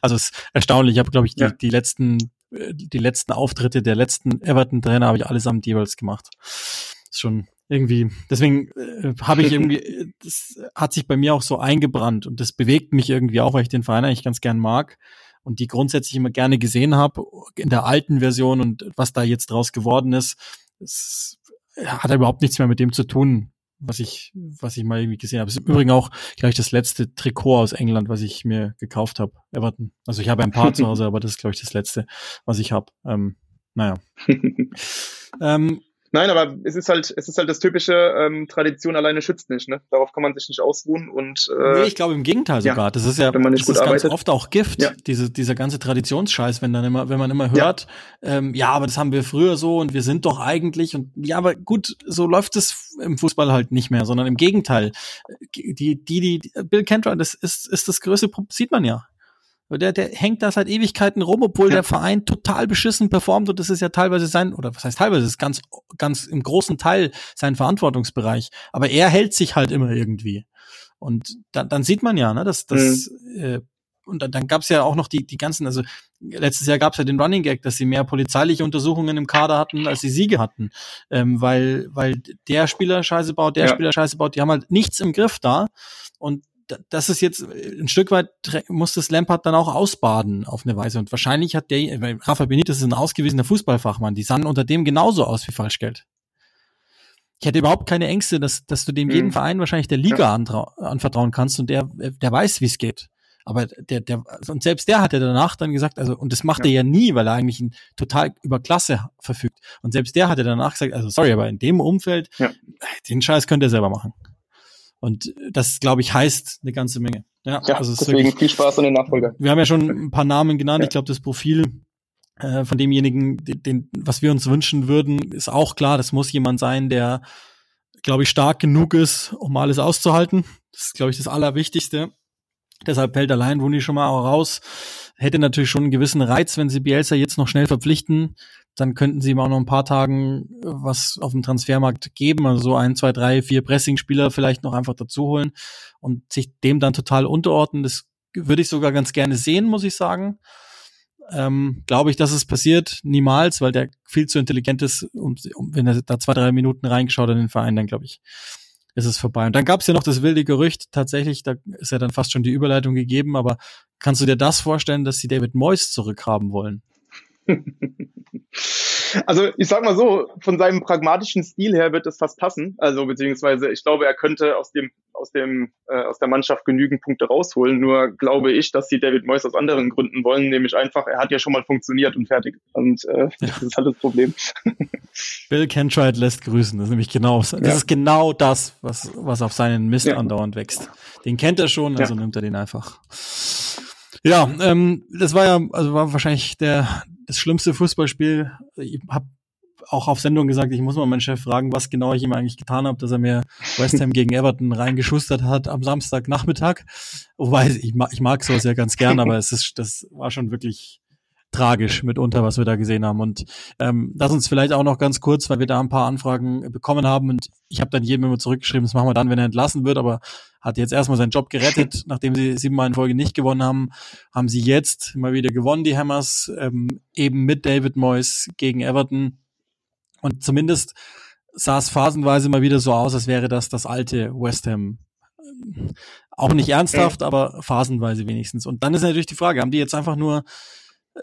Also es ist erstaunlich. Ich habe, glaube ich, die, ja. die letzten, äh, die letzten Auftritte der letzten Everton-Trainer habe ich allesamt jeweils gemacht. Ist schon irgendwie, deswegen äh, habe ich irgendwie, das hat sich bei mir auch so eingebrannt und das bewegt mich irgendwie auch, weil ich den Verein eigentlich ganz gern mag und die grundsätzlich immer gerne gesehen habe in der alten Version und was da jetzt draus geworden ist, es hat überhaupt nichts mehr mit dem zu tun, was ich, was ich mal irgendwie gesehen habe. Es ist übrigens auch gleich das letzte Trikot aus England, was ich mir gekauft habe, Everton. Also ich habe ein paar zu Hause, aber das ist, glaube ich, das letzte, was ich habe. Ähm, naja. ähm, Nein, aber es ist halt, es ist halt das typische ähm, Tradition alleine schützt nicht, ne? Darauf kann man sich nicht ausruhen und äh, Nee, ich glaube im Gegenteil sogar. Ja, das ist ja wenn man nicht gut arbeitet. ganz oft auch Gift, ja. diese, dieser ganze Traditionsscheiß, wenn dann immer, wenn man immer hört, ja. Ähm, ja, aber das haben wir früher so und wir sind doch eigentlich und ja, aber gut, so läuft es im Fußball halt nicht mehr, sondern im Gegenteil. Die, die, die, Bill Kentra, das ist, ist das größte, sieht man ja. Der, der hängt da seit Ewigkeiten rum, obwohl ja. der Verein total beschissen performt und das ist ja teilweise sein, oder was heißt teilweise, das ist ganz, ganz im großen Teil sein Verantwortungsbereich. Aber er hält sich halt immer irgendwie. Und dann, dann sieht man ja, ne, dass das, mhm. äh, und dann, dann gab es ja auch noch die, die ganzen, also letztes Jahr gab es ja den Running Gag, dass sie mehr polizeiliche Untersuchungen im Kader hatten, als sie Siege hatten. Ähm, weil, weil der Spieler Scheiße baut, der ja. Spieler Scheiße baut, die haben halt nichts im Griff da. Und das ist jetzt äh, ein Stück weit muss das Lampard dann auch ausbaden auf eine Weise. Und wahrscheinlich hat der, weil Rafa Benitez ist ein ausgewiesener Fußballfachmann, die sahen unter dem genauso aus wie Falschgeld. Ich hätte überhaupt keine Ängste, dass, dass du dem jeden mhm. Verein wahrscheinlich der Liga ja. anvertrauen kannst und der, der weiß, wie es geht. Aber der, der, und selbst der hat ja danach dann gesagt, also, und das macht ja. er ja nie, weil er eigentlich ein total über Klasse verfügt. Und selbst der hat ja danach gesagt, also sorry, aber in dem Umfeld, ja. den Scheiß könnt ihr selber machen. Und das, glaube ich, heißt eine ganze Menge. Ja, ja also deswegen wirklich, viel Spaß an den Nachfolger. Wir haben ja schon ein paar Namen genannt. Ja. Ich glaube, das Profil äh, von demjenigen, den, den, was wir uns wünschen würden, ist auch klar. Das muss jemand sein, der, glaube ich, stark genug ist, um alles auszuhalten. Das ist, glaube ich, das Allerwichtigste. Deshalb fällt allein Rooney schon mal auch raus. Hätte natürlich schon einen gewissen Reiz, wenn sie Bielsa jetzt noch schnell verpflichten. Dann könnten sie ihm auch noch ein paar Tagen was auf dem Transfermarkt geben. Also so ein, zwei, drei, vier Pressing-Spieler vielleicht noch einfach dazu holen und sich dem dann total unterordnen. Das würde ich sogar ganz gerne sehen, muss ich sagen. Ähm, Glaube ich, dass es passiert? Niemals, weil der viel zu intelligent ist. Und wenn er da zwei, drei Minuten reingeschaut in den Verein, dann glaube ich, ist es vorbei. Und dann gab es ja noch das wilde Gerücht, tatsächlich, da ist ja dann fast schon die Überleitung gegeben, aber kannst du dir das vorstellen, dass sie David Moyes zurückhaben wollen? Also ich sag mal so, von seinem pragmatischen Stil her wird es fast passen. Also beziehungsweise ich glaube, er könnte aus dem aus dem äh, aus der Mannschaft genügend Punkte rausholen. Nur glaube ich, dass sie David Moyes aus anderen Gründen wollen, nämlich einfach, er hat ja schon mal funktioniert und fertig. Und äh, das ist halt das Problem. Bill Kentright lässt grüßen. Das ist nämlich genau das ja. ist genau das, was was auf seinen Mist ja. andauernd wächst. Den kennt er schon, also ja. nimmt er den einfach. Ja, ähm, das war ja, also war wahrscheinlich der das schlimmste Fußballspiel. Ich habe auch auf Sendung gesagt, ich muss mal meinen Chef fragen, was genau ich ihm eigentlich getan habe, dass er mir West Ham gegen Everton reingeschustert hat am Samstagnachmittag. Wobei ich mag, ich mag sowas ja ganz gern, aber es ist, das war schon wirklich tragisch mitunter, was wir da gesehen haben. Und ähm, lass uns vielleicht auch noch ganz kurz, weil wir da ein paar Anfragen bekommen haben und ich habe dann jedem immer zurückgeschrieben, das machen wir dann, wenn er entlassen wird, aber hat jetzt erstmal seinen Job gerettet, nachdem sie siebenmal in Folge nicht gewonnen haben, haben sie jetzt mal wieder gewonnen, die Hammers, ähm, eben mit David Moyes gegen Everton. Und zumindest sah es phasenweise mal wieder so aus, als wäre das das alte West Ham. Auch nicht ernsthaft, aber phasenweise wenigstens. Und dann ist natürlich die Frage, haben die jetzt einfach nur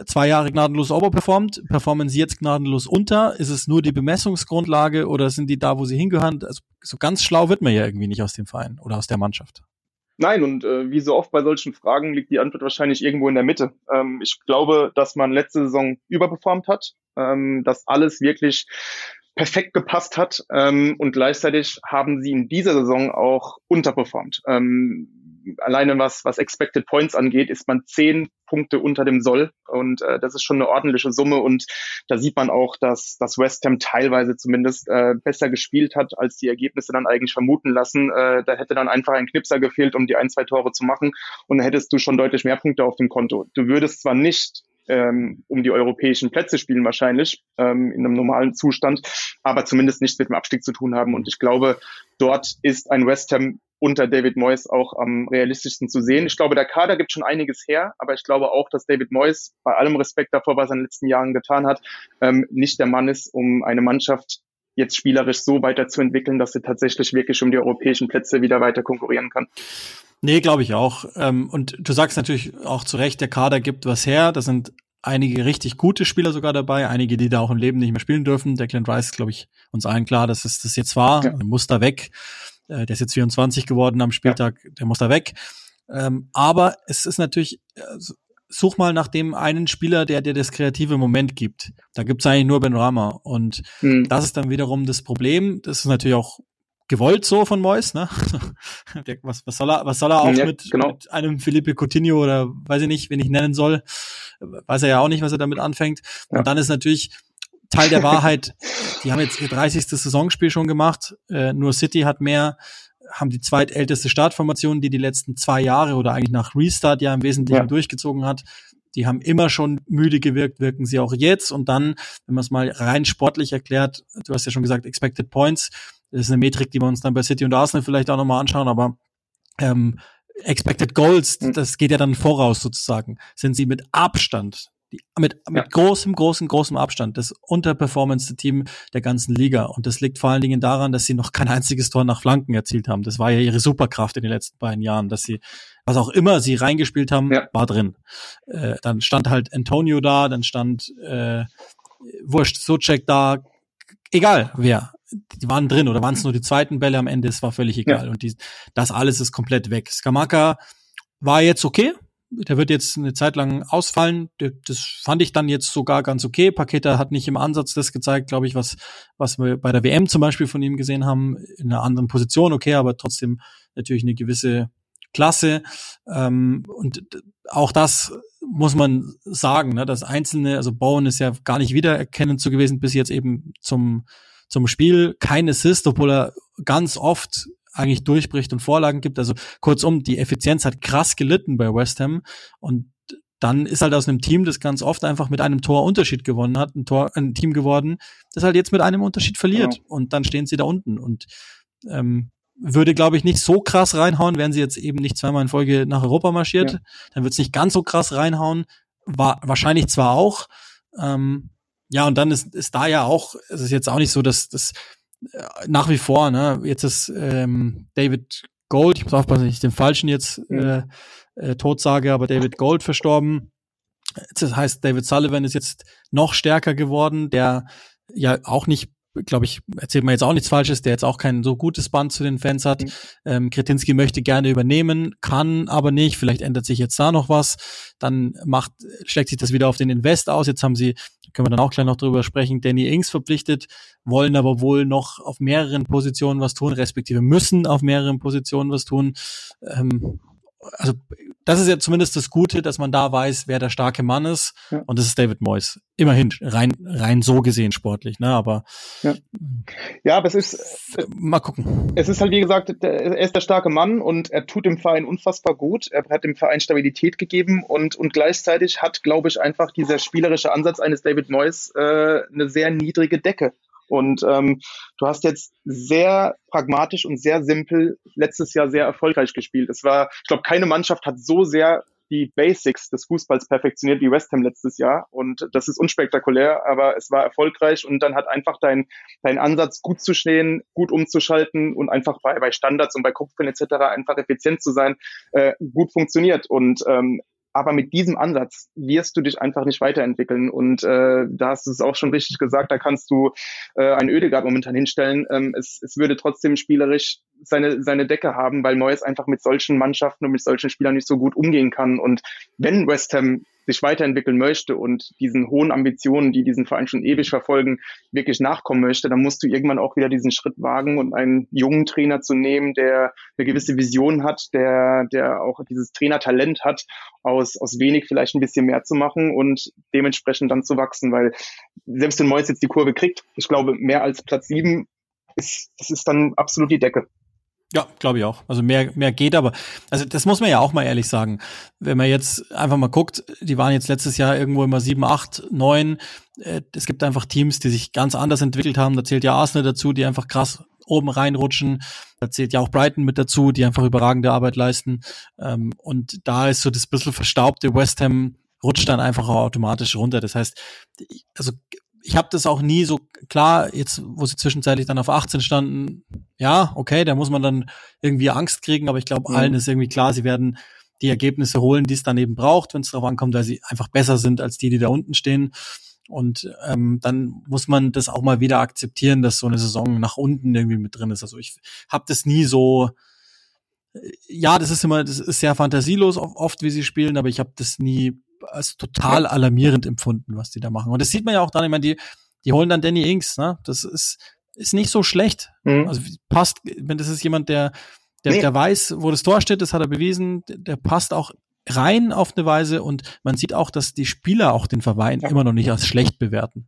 zwei Jahre gnadenlos overperformt, performen sie jetzt gnadenlos unter? Ist es nur die Bemessungsgrundlage oder sind die da, wo sie hingehören? Also so ganz schlau wird man ja irgendwie nicht aus dem Verein oder aus der Mannschaft. Nein, und äh, wie so oft bei solchen Fragen liegt die Antwort wahrscheinlich irgendwo in der Mitte. Ähm, ich glaube, dass man letzte Saison überperformt hat, ähm, dass alles wirklich perfekt gepasst hat ähm, und gleichzeitig haben sie in dieser Saison auch unterperformt. Ähm, alleine was, was Expected Points angeht, ist man zehn Punkte unter dem Soll. Und äh, das ist schon eine ordentliche Summe. Und da sieht man auch, dass, dass West Ham teilweise zumindest äh, besser gespielt hat, als die Ergebnisse dann eigentlich vermuten lassen. Äh, da hätte dann einfach ein Knipser gefehlt, um die ein, zwei Tore zu machen. Und dann hättest du schon deutlich mehr Punkte auf dem Konto. Du würdest zwar nicht ähm, um die europäischen Plätze spielen wahrscheinlich ähm, in einem normalen Zustand, aber zumindest nichts mit dem Abstieg zu tun haben. Und ich glaube, dort ist ein West Ham unter David Moyes auch am realistischsten zu sehen. Ich glaube, der Kader gibt schon einiges her, aber ich glaube auch, dass David Moyes, bei allem Respekt davor, was er in den letzten Jahren getan hat, ähm, nicht der Mann ist, um eine Mannschaft jetzt spielerisch so weiterzuentwickeln, dass sie tatsächlich wirklich um die europäischen Plätze wieder weiter konkurrieren kann. Nee, glaube ich auch. Ähm, und du sagst natürlich auch zu Recht, der Kader gibt was her. Da sind einige richtig gute Spieler sogar dabei, einige, die da auch im Leben nicht mehr spielen dürfen. Declan Rice, glaube ich, uns allen klar, dass es das jetzt war. Ja. Muss da weg. Äh, der ist jetzt 24 geworden am Spieltag, ja. der muss da weg. Ähm, aber es ist natürlich, äh, such mal nach dem einen Spieler, der dir das kreative Moment gibt. Da gibt's eigentlich nur Ben Rama. Und mhm. das ist dann wiederum das Problem. Das ist natürlich auch gewollt so von Mois, ne? was, was soll er, was soll er auch ja, mit, genau. mit einem Felipe Coutinho oder weiß ich nicht, wen ich nennen soll, weiß er ja auch nicht, was er damit anfängt. Ja. Und dann ist natürlich Teil der Wahrheit, die haben jetzt ihr 30. Saisonspiel schon gemacht. Äh, nur City hat mehr, haben die zweitälteste Startformation, die die letzten zwei Jahre oder eigentlich nach Restart ja im Wesentlichen ja. durchgezogen hat. Die haben immer schon müde gewirkt, wirken sie auch jetzt. Und dann, wenn man es mal rein sportlich erklärt, du hast ja schon gesagt, Expected Points, das ist eine Metrik, die wir uns dann bei City und Arsenal vielleicht auch nochmal anschauen, aber ähm, Expected Goals, hm. das geht ja dann voraus sozusagen, sind sie mit Abstand die, mit, mit ja. großem, großem, großem Abstand das unterperformendste Team der ganzen Liga. Und das liegt vor allen Dingen daran, dass sie noch kein einziges Tor nach Flanken erzielt haben. Das war ja ihre Superkraft in den letzten beiden Jahren, dass sie, was auch immer sie reingespielt haben, ja. war drin. Äh, dann stand halt Antonio da, dann stand äh, Wurscht, Socek da, egal wer. Die waren drin oder waren es nur die zweiten Bälle am Ende, es war völlig egal. Ja. Und die, das alles ist komplett weg. Skamaka war jetzt okay, der wird jetzt eine Zeit lang ausfallen. Das fand ich dann jetzt sogar ganz okay. Paketa hat nicht im Ansatz das gezeigt, glaube ich, was, was wir bei der WM zum Beispiel von ihm gesehen haben, in einer anderen Position, okay, aber trotzdem natürlich eine gewisse Klasse. Ähm, und auch das muss man sagen, ne, das Einzelne, also Bowen ist ja gar nicht wiedererkennend zu gewesen, bis jetzt eben zum, zum Spiel. Kein Assist, obwohl er ganz oft eigentlich durchbricht und Vorlagen gibt. Also kurzum, die Effizienz hat krass gelitten bei West Ham und dann ist halt aus einem Team, das ganz oft einfach mit einem Tor Unterschied gewonnen hat, ein Tor, ein Team geworden, das halt jetzt mit einem Unterschied verliert genau. und dann stehen sie da unten und ähm, würde, glaube ich, nicht so krass reinhauen, wären sie jetzt eben nicht zweimal in Folge nach Europa marschiert. Ja. Dann wird es nicht ganz so krass reinhauen. War wahrscheinlich zwar auch. Ähm, ja, und dann ist, ist da ja auch, es ist jetzt auch nicht so, dass das äh, nach wie vor, ne, jetzt ist ähm, David Gold, ich muss aufpassen, dass ich den falschen jetzt äh, äh, tot sage, aber David Gold verstorben. Das heißt, David Sullivan ist jetzt noch stärker geworden, der ja auch nicht glaube ich, erzählt man jetzt auch nichts Falsches, der jetzt auch kein so gutes Band zu den Fans hat. Mhm. Ähm, Kretinski möchte gerne übernehmen, kann aber nicht. Vielleicht ändert sich jetzt da noch was. Dann macht, schlägt sich das wieder auf den Invest aus. Jetzt haben sie, können wir dann auch gleich noch drüber sprechen, Danny Ings verpflichtet, wollen aber wohl noch auf mehreren Positionen was tun, respektive müssen auf mehreren Positionen was tun. Ähm, also das ist ja zumindest das Gute, dass man da weiß, wer der starke Mann ist. Ja. Und das ist David Moyes. Immerhin, rein, rein so gesehen sportlich, ne? Aber ja, ja aber es ist äh, mal gucken. Es ist halt, wie gesagt, er ist der starke Mann und er tut dem Verein unfassbar gut. Er hat dem Verein Stabilität gegeben und, und gleichzeitig hat, glaube ich, einfach dieser spielerische Ansatz eines David Moyes äh, eine sehr niedrige Decke. Und ähm, du hast jetzt sehr pragmatisch und sehr simpel letztes Jahr sehr erfolgreich gespielt. Es war, ich glaube, keine Mannschaft hat so sehr die Basics des Fußballs perfektioniert wie West Ham letztes Jahr. Und das ist unspektakulär, aber es war erfolgreich und dann hat einfach dein, dein Ansatz, gut zu stehen, gut umzuschalten und einfach bei, bei Standards und bei Kopfbällen etc. einfach effizient zu sein, äh, gut funktioniert. Und ähm, aber mit diesem Ansatz wirst du dich einfach nicht weiterentwickeln. Und äh, da hast du es auch schon richtig gesagt, da kannst du äh, einen Ödegard momentan hinstellen. Ähm, es, es würde trotzdem spielerisch seine, seine Decke haben, weil Moyes einfach mit solchen Mannschaften und mit solchen Spielern nicht so gut umgehen kann. Und wenn West Ham sich weiterentwickeln möchte und diesen hohen Ambitionen, die diesen Verein schon ewig verfolgen, wirklich nachkommen möchte, dann musst du irgendwann auch wieder diesen Schritt wagen und einen jungen Trainer zu nehmen, der eine gewisse Vision hat, der, der auch dieses Trainertalent hat, aus, aus wenig vielleicht ein bisschen mehr zu machen und dementsprechend dann zu wachsen, weil selbst wenn Mois jetzt die Kurve kriegt, ich glaube, mehr als Platz sieben ist, das ist dann absolut die Decke. Ja, glaube ich auch. Also mehr, mehr geht, aber also das muss man ja auch mal ehrlich sagen. Wenn man jetzt einfach mal guckt, die waren jetzt letztes Jahr irgendwo immer sieben, acht, neun. Äh, es gibt einfach Teams, die sich ganz anders entwickelt haben. Da zählt ja Arsenal dazu, die einfach krass oben reinrutschen. Da zählt ja auch Brighton mit dazu, die einfach überragende Arbeit leisten. Ähm, und da ist so das bisschen verstaubte West Ham rutscht dann einfach automatisch runter. Das heißt, also ich habe das auch nie so klar, jetzt wo sie zwischenzeitlich dann auf 18 standen, ja, okay, da muss man dann irgendwie Angst kriegen, aber ich glaube, mhm. allen ist irgendwie klar, sie werden die Ergebnisse holen, die es dann eben braucht, wenn es darauf ankommt, weil sie einfach besser sind als die, die da unten stehen. Und ähm, dann muss man das auch mal wieder akzeptieren, dass so eine Saison nach unten irgendwie mit drin ist. Also ich habe das nie so, ja, das ist immer, das ist sehr fantasielos oft, wie sie spielen, aber ich habe das nie als total alarmierend empfunden, was die da machen. Und das sieht man ja auch dann, ich meine, die, die holen dann Danny Inks, ne? Das ist, ist nicht so schlecht. Mhm. Also passt, wenn das ist jemand, der, der, nee. der weiß, wo das Tor steht, das hat er bewiesen, der, passt auch rein auf eine Weise und man sieht auch, dass die Spieler auch den Verein ja. immer noch nicht als schlecht bewerten.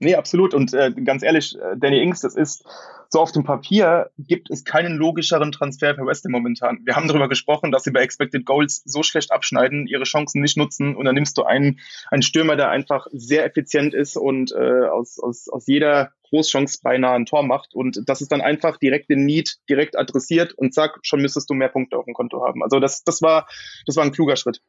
Nee, absolut. Und äh, ganz ehrlich, äh, Danny Ings, das ist so auf dem Papier gibt es keinen logischeren Transfer für West Ham momentan. Wir haben darüber gesprochen, dass sie bei Expected Goals so schlecht abschneiden, ihre Chancen nicht nutzen und dann nimmst du einen, einen Stürmer, der einfach sehr effizient ist und äh, aus, aus, aus jeder Großchance beinahe ein Tor macht und das ist dann einfach direkt den Need direkt adressiert und zack, schon müsstest du mehr Punkte auf dem Konto haben. Also das, das war, das war ein kluger Schritt.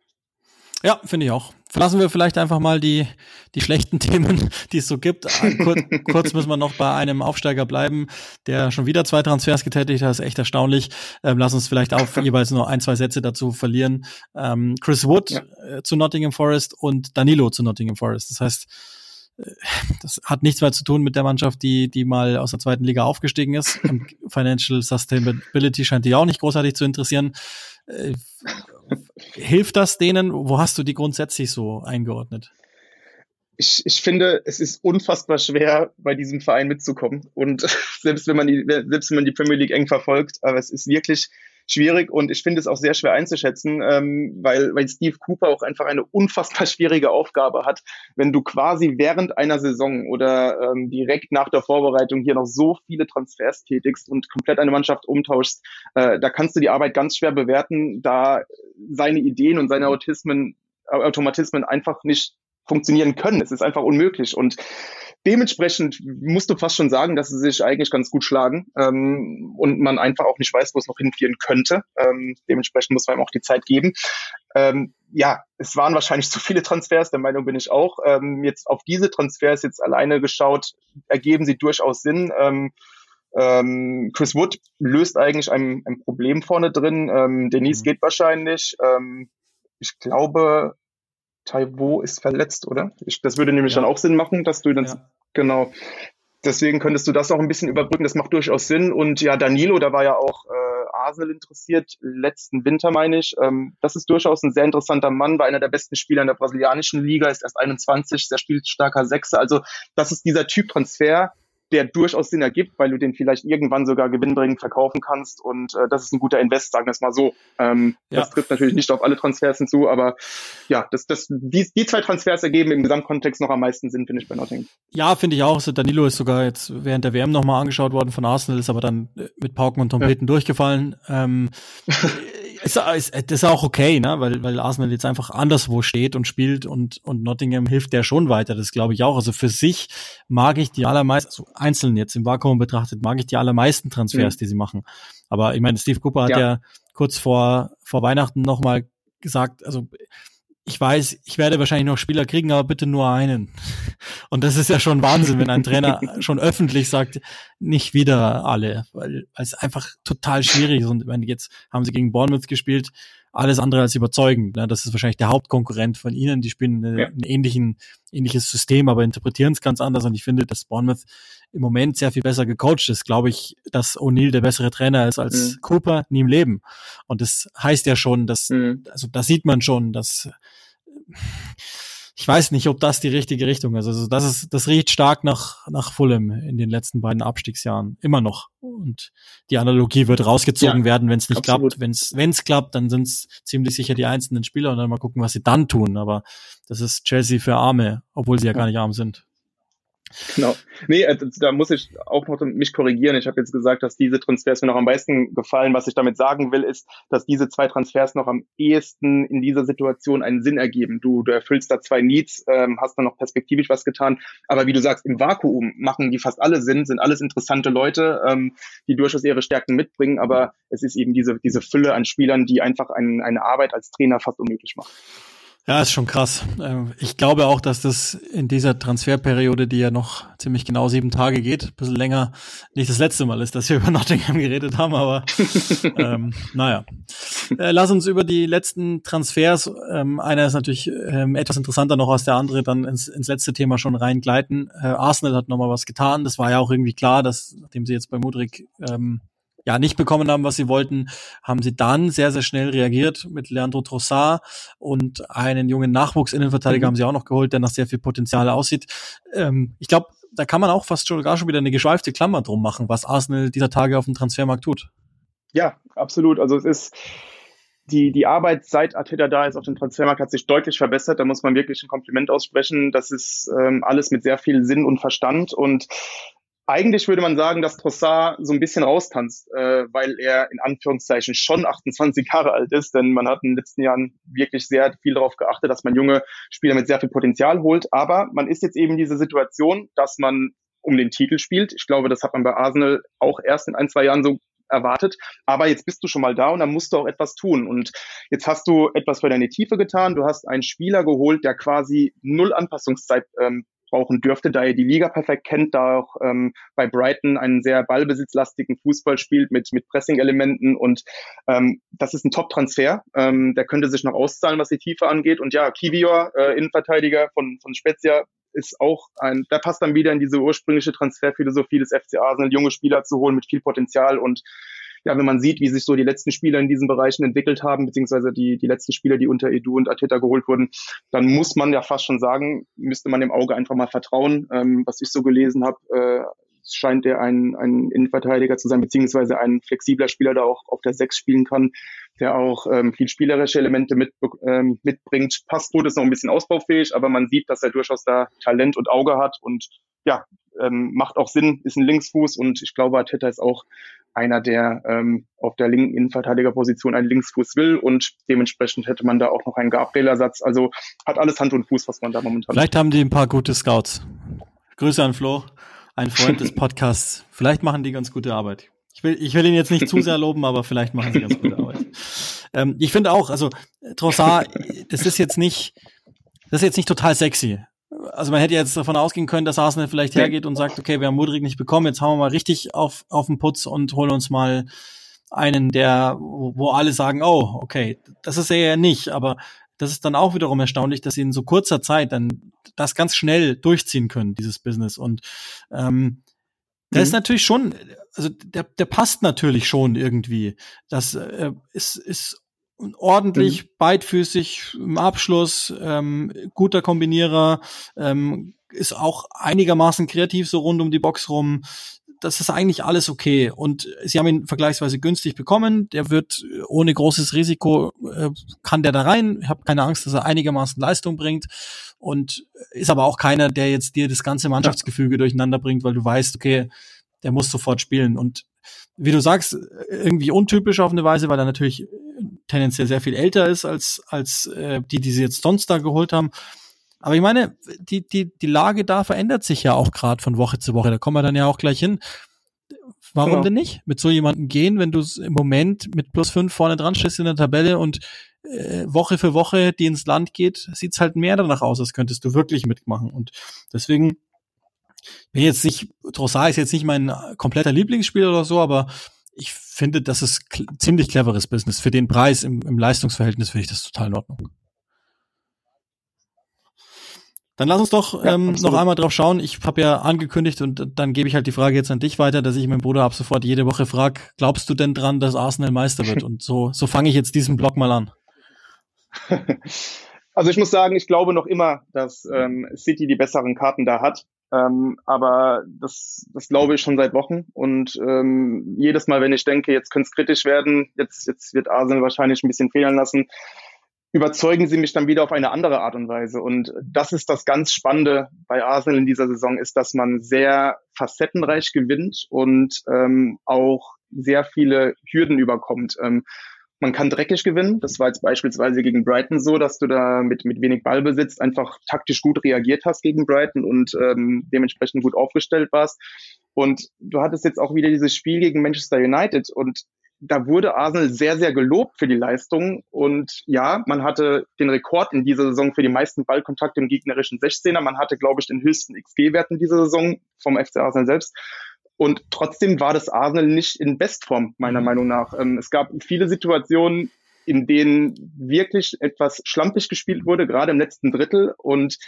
Ja, finde ich auch. Verlassen wir vielleicht einfach mal die, die schlechten Themen, die es so gibt. Kur kurz müssen wir noch bei einem Aufsteiger bleiben, der schon wieder zwei Transfers getätigt hat. Das ist echt erstaunlich. Ähm, lass uns vielleicht auch jeweils nur ein, zwei Sätze dazu verlieren. Ähm, Chris Wood ja. äh, zu Nottingham Forest und Danilo zu Nottingham Forest. Das heißt, äh, das hat nichts mehr zu tun mit der Mannschaft, die, die mal aus der zweiten Liga aufgestiegen ist. Financial Sustainability scheint die auch nicht großartig zu interessieren. Äh, hilft das denen? Wo hast du die grundsätzlich so eingeordnet? Ich, ich finde, es ist unfassbar schwer, bei diesem Verein mitzukommen. Und selbst wenn man die, selbst wenn man die Premier League eng verfolgt, aber es ist wirklich schwierig und ich finde es auch sehr schwer einzuschätzen, ähm, weil, weil Steve Cooper auch einfach eine unfassbar schwierige Aufgabe hat, wenn du quasi während einer Saison oder ähm, direkt nach der Vorbereitung hier noch so viele Transfers tätigst und komplett eine Mannschaft umtauschst, äh, da kannst du die Arbeit ganz schwer bewerten, da seine Ideen und seine Autismen, Automatismen einfach nicht funktionieren können. Es ist einfach unmöglich und dementsprechend musst du fast schon sagen, dass sie sich eigentlich ganz gut schlagen ähm, und man einfach auch nicht weiß, wo es noch hinführen könnte. Ähm, dementsprechend muss man ihm auch die Zeit geben. Ähm, ja, es waren wahrscheinlich zu viele Transfers, der Meinung bin ich auch. Ähm, jetzt auf diese Transfers jetzt alleine geschaut, ergeben sie durchaus Sinn. Ähm, ähm, Chris Wood löst eigentlich ein, ein Problem vorne drin. Ähm, Denise mhm. geht wahrscheinlich. Ähm, ich glaube, Taiwo ist verletzt, oder? Ich, das würde nämlich ja. dann auch Sinn machen, dass du dann, ja. genau. Deswegen könntest du das auch ein bisschen überbrücken. Das macht durchaus Sinn. Und ja, Danilo, da war ja auch äh, Arsenal interessiert, letzten Winter meine ich. Ähm, das ist durchaus ein sehr interessanter Mann, war einer der besten Spieler in der brasilianischen Liga, ist erst 21, sehr spielstarker Sechser. Also das ist dieser Typ Transfer, der durchaus Sinn ergibt, weil du den vielleicht irgendwann sogar gewinnbringend verkaufen kannst. Und äh, das ist ein guter Invest, sagen wir es mal so. Ähm, ja. Das trifft natürlich nicht auf alle Transfers hinzu, aber ja, das, das, die, die zwei Transfers ergeben im Gesamtkontext noch am meisten Sinn, finde ich, bei Nottingham. Ja, finde ich auch. Danilo ist sogar jetzt während der WM nochmal angeschaut worden von Arsenal, ist aber dann mit Pauken und Trompeten ja. durchgefallen. Ähm, ist, ist, das ist auch okay, ne? weil, weil Arsenal jetzt einfach anderswo steht und spielt und, und Nottingham hilft der schon weiter. Das glaube ich auch. Also für sich mag ich die allermeisten, also einzeln jetzt im Vakuum betrachtet, mag ich die allermeisten Transfers, mhm. die sie machen. Aber ich meine, Steve Cooper hat ja, ja kurz vor, vor Weihnachten nochmal gesagt, also ich weiß, ich werde wahrscheinlich noch Spieler kriegen, aber bitte nur einen. Und das ist ja schon Wahnsinn, wenn ein Trainer schon öffentlich sagt, nicht wieder alle, weil, weil es einfach total schwierig ist. Und wenn jetzt haben sie gegen Bournemouth gespielt, alles andere als überzeugend. Ne? Das ist wahrscheinlich der Hauptkonkurrent von ihnen. Die spielen eine, ja. ein ähnlichen, ähnliches System, aber interpretieren es ganz anders. Und ich finde, dass Bournemouth im Moment sehr viel besser gecoacht ist. Glaube ich, dass O'Neill der bessere Trainer ist als mhm. Cooper nie im Leben. Und das heißt ja schon, dass, mhm. also da sieht man schon, dass ich weiß nicht, ob das die richtige Richtung ist. Also das ist, das riecht stark nach, nach Fulham in den letzten beiden Abstiegsjahren. Immer noch. Und die Analogie wird rausgezogen ja, werden, wenn es nicht absolut. klappt. Wenn es klappt, dann sind es ziemlich sicher die einzelnen Spieler und dann mal gucken, was sie dann tun. Aber das ist Chelsea für Arme, obwohl sie ja gar nicht arm sind. Genau. Nee, äh, da muss ich auch noch mich korrigieren. Ich habe jetzt gesagt, dass diese Transfers mir noch am meisten gefallen. Was ich damit sagen will, ist, dass diese zwei Transfers noch am ehesten in dieser Situation einen Sinn ergeben. Du, du erfüllst da zwei Needs, ähm, hast dann noch perspektivisch was getan. Aber wie du sagst, im Vakuum machen die fast alle Sinn, sind alles interessante Leute, ähm, die durchaus ihre Stärken mitbringen. Aber es ist eben diese, diese Fülle an Spielern, die einfach ein, eine Arbeit als Trainer fast unmöglich macht. Ja, ist schon krass. Ähm, ich glaube auch, dass das in dieser Transferperiode, die ja noch ziemlich genau sieben Tage geht, ein bisschen länger, nicht das letzte Mal ist, dass wir über Nottingham geredet haben, aber ähm, naja. Äh, lass uns über die letzten Transfers, ähm, einer ist natürlich ähm, etwas interessanter noch als der andere, dann ins, ins letzte Thema schon reingleiten. Äh, Arsenal hat nochmal was getan. Das war ja auch irgendwie klar, dass, nachdem sie jetzt bei Mudrik ähm, ja nicht bekommen haben, was sie wollten, haben sie dann sehr, sehr schnell reagiert mit Leandro Trossard und einen jungen Nachwuchsinnenverteidiger mhm. haben sie auch noch geholt, der nach sehr viel Potenzial aussieht. Ähm, ich glaube, da kann man auch fast schon gar schon wieder eine geschweifte Klammer drum machen, was Arsenal dieser Tage auf dem Transfermarkt tut. Ja, absolut. Also es ist die, die Arbeit seit Arteta da ist auf dem Transfermarkt hat sich deutlich verbessert. Da muss man wirklich ein Kompliment aussprechen. Das ist ähm, alles mit sehr viel Sinn und Verstand und eigentlich würde man sagen, dass Trossard so ein bisschen raustanzt, äh, weil er in Anführungszeichen schon 28 Jahre alt ist, denn man hat in den letzten Jahren wirklich sehr viel darauf geachtet, dass man junge Spieler mit sehr viel Potenzial holt. Aber man ist jetzt eben diese Situation, dass man um den Titel spielt. Ich glaube, das hat man bei Arsenal auch erst in ein, zwei Jahren so erwartet. Aber jetzt bist du schon mal da und dann musst du auch etwas tun. Und jetzt hast du etwas für deine Tiefe getan. Du hast einen Spieler geholt, der quasi null Anpassungszeit ähm, brauchen dürfte, da er die Liga perfekt kennt, da auch ähm, bei Brighton einen sehr ballbesitzlastigen Fußball spielt mit, mit Pressing-Elementen und ähm, das ist ein Top-Transfer. Ähm, der könnte sich noch auszahlen, was die Tiefe angeht. Und ja, Kivior, äh, Innenverteidiger von, von Spezia, ist auch ein, der passt dann wieder in diese ursprüngliche Transferphilosophie des FC Arsenal, junge Spieler zu holen mit viel Potenzial und ja, wenn man sieht, wie sich so die letzten Spieler in diesen Bereichen entwickelt haben, beziehungsweise die, die letzten Spieler, die unter Edu und Ateta geholt wurden, dann muss man ja fast schon sagen, müsste man dem Auge einfach mal vertrauen. Ähm, was ich so gelesen habe, äh, scheint er ein, ein Innenverteidiger zu sein, beziehungsweise ein flexibler Spieler, der auch auf der Sechs spielen kann, der auch ähm, viel spielerische Elemente mit, ähm, mitbringt. Passquote ist noch ein bisschen ausbaufähig, aber man sieht, dass er durchaus da Talent und Auge hat und ja, ähm, macht auch Sinn, ist ein Linksfuß und ich glaube, Arteta ist auch einer, der ähm, auf der linken Innenverteidigerposition einen Linksfuß will und dementsprechend hätte man da auch noch einen Gabriel-Ersatz. Also hat alles Hand und Fuß, was man da momentan Vielleicht haben die ein paar gute Scouts. Grüße an Flo, ein Freund des Podcasts. Vielleicht machen die ganz gute Arbeit. Ich will, ich will ihn jetzt nicht zu sehr loben, aber vielleicht machen sie ganz gute Arbeit. Ähm, ich finde auch, also Trossard, das ist jetzt nicht, das ist jetzt nicht total sexy also man hätte jetzt davon ausgehen können, dass Arsenal vielleicht hergeht und sagt, okay, wir haben Mudrik nicht bekommen, jetzt hauen wir mal richtig auf, auf den Putz und holen uns mal einen, der, wo alle sagen, oh, okay, das ist er ja nicht, aber das ist dann auch wiederum erstaunlich, dass sie in so kurzer Zeit dann das ganz schnell durchziehen können, dieses Business. Und ähm, der mhm. ist natürlich schon, also der, der passt natürlich schon irgendwie. Das äh, ist, ist ordentlich, mhm. beidfüßig im Abschluss, ähm, guter Kombinierer, ähm, ist auch einigermaßen kreativ so rund um die Box rum. Das ist eigentlich alles okay. Und sie haben ihn vergleichsweise günstig bekommen. Der wird ohne großes Risiko, äh, kann der da rein. Ich habe keine Angst, dass er einigermaßen Leistung bringt. Und ist aber auch keiner, der jetzt dir das ganze Mannschaftsgefüge durcheinander bringt, weil du weißt, okay, der muss sofort spielen. Und wie du sagst, irgendwie untypisch auf eine Weise, weil er natürlich tendenziell sehr viel älter ist als, als äh, die, die sie jetzt sonst da geholt haben. Aber ich meine, die, die, die Lage da verändert sich ja auch gerade von Woche zu Woche. Da kommen wir dann ja auch gleich hin. Warum genau. denn nicht mit so jemandem gehen, wenn du im Moment mit plus fünf vorne dran stehst in der Tabelle und äh, Woche für Woche, die ins Land geht, sieht's halt mehr danach aus, als könntest du wirklich mitmachen. Und deswegen bin jetzt nicht, Trossard ist jetzt nicht mein kompletter Lieblingsspieler oder so, aber ich finde, das ist ziemlich cleveres Business. Für den Preis im, im Leistungsverhältnis finde ich das total in Ordnung. Dann lass uns doch ja, ähm, noch einmal drauf schauen. Ich habe ja angekündigt und dann gebe ich halt die Frage jetzt an dich weiter, dass ich meinen Bruder ab sofort jede Woche frage, glaubst du denn dran, dass Arsenal Meister wird? Und so, so fange ich jetzt diesen Blog mal an. Also ich muss sagen, ich glaube noch immer, dass ähm, City die besseren Karten da hat. Ähm, aber das, das glaube ich schon seit Wochen. Und ähm, jedes Mal, wenn ich denke, jetzt könnte es kritisch werden, jetzt, jetzt wird Arsenal wahrscheinlich ein bisschen fehlen lassen, überzeugen sie mich dann wieder auf eine andere Art und Weise. Und das ist das ganz Spannende bei Arsenal in dieser Saison, ist, dass man sehr facettenreich gewinnt und ähm, auch sehr viele Hürden überkommt. Ähm, man kann dreckig gewinnen. Das war jetzt beispielsweise gegen Brighton so, dass du da mit, mit wenig Ballbesitz einfach taktisch gut reagiert hast gegen Brighton und ähm, dementsprechend gut aufgestellt warst. Und du hattest jetzt auch wieder dieses Spiel gegen Manchester United und da wurde Arsenal sehr, sehr gelobt für die Leistung. Und ja, man hatte den Rekord in dieser Saison für die meisten Ballkontakte im gegnerischen 16er. Man hatte, glaube ich, den höchsten XG-Wert in dieser Saison vom FC Arsenal selbst. Und trotzdem war das Arsenal nicht in Bestform, meiner mhm. Meinung nach. Ähm, es gab viele Situationen, in denen wirklich etwas schlampig gespielt wurde, gerade im letzten Drittel. Und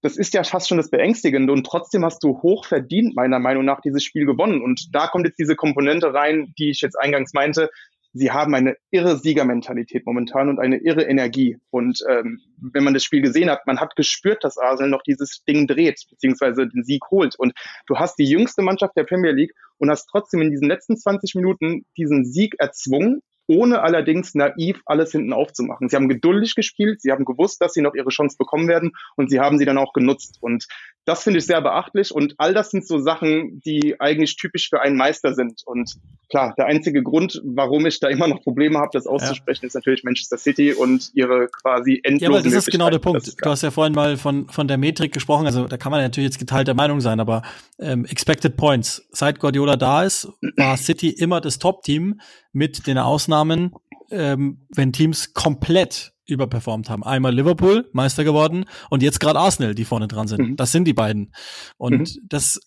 das ist ja fast schon das Beängstigende. Und trotzdem hast du hoch verdient, meiner Meinung nach, dieses Spiel gewonnen. Und da kommt jetzt diese Komponente rein, die ich jetzt eingangs meinte sie haben eine irre Siegermentalität momentan und eine irre Energie. Und ähm, wenn man das Spiel gesehen hat, man hat gespürt, dass Arsenal noch dieses Ding dreht, beziehungsweise den Sieg holt. Und du hast die jüngste Mannschaft der Premier League und hast trotzdem in diesen letzten 20 Minuten diesen Sieg erzwungen ohne allerdings naiv alles hinten aufzumachen. Sie haben geduldig gespielt, sie haben gewusst, dass sie noch ihre Chance bekommen werden und sie haben sie dann auch genutzt. Und das finde ich sehr beachtlich und all das sind so Sachen, die eigentlich typisch für einen Meister sind. Und klar, der einzige Grund, warum ich da immer noch Probleme habe, das auszusprechen, ja. ist natürlich Manchester City und ihre quasi endlose Ja, aber das ist genau der Punkt. Du hast ja vorhin mal von, von der Metrik gesprochen, also da kann man natürlich jetzt geteilter Meinung sein, aber ähm, Expected Points, seit Guardiola da ist, war City immer das Top-Team mit den Ausnahmen, ähm, wenn Teams komplett überperformt haben. Einmal Liverpool, Meister geworden, und jetzt gerade Arsenal, die vorne dran sind. Mhm. Das sind die beiden. Und mhm. das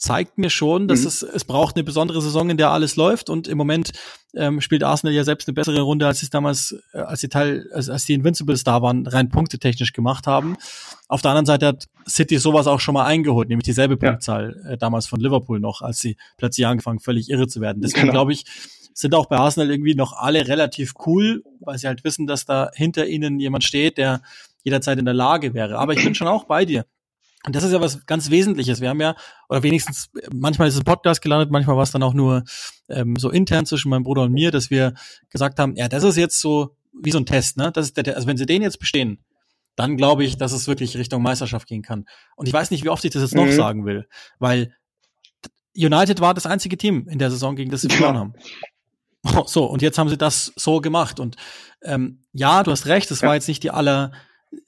zeigt mir schon, dass mhm. es, es braucht eine besondere Saison, in der alles läuft. Und im Moment ähm, spielt Arsenal ja selbst eine bessere Runde, als es damals, äh, als die Teil, als, als die Invincibles da waren, rein punktetechnisch gemacht haben. Auf der anderen Seite hat City sowas auch schon mal eingeholt, nämlich dieselbe ja. Punktzahl äh, damals von Liverpool noch, als sie plötzlich angefangen, völlig irre zu werden. Deswegen genau. glaube ich, sind auch bei Arsenal irgendwie noch alle relativ cool, weil sie halt wissen, dass da hinter ihnen jemand steht, der jederzeit in der Lage wäre. Aber ich bin schon auch bei dir. Und das ist ja was ganz Wesentliches. Wir haben ja, oder wenigstens, manchmal ist es ein Podcast gelandet, manchmal war es dann auch nur ähm, so intern zwischen meinem Bruder und mir, dass wir gesagt haben, ja, das ist jetzt so wie so ein Test, ne? Das ist der, also wenn sie den jetzt bestehen, dann glaube ich, dass es wirklich Richtung Meisterschaft gehen kann. Und ich weiß nicht, wie oft ich das jetzt mhm. noch sagen will, weil United war das einzige Team in der Saison, gegen das sie verloren haben. So, und jetzt haben sie das so gemacht. Und ähm, ja, du hast recht, es ja. war jetzt nicht die aller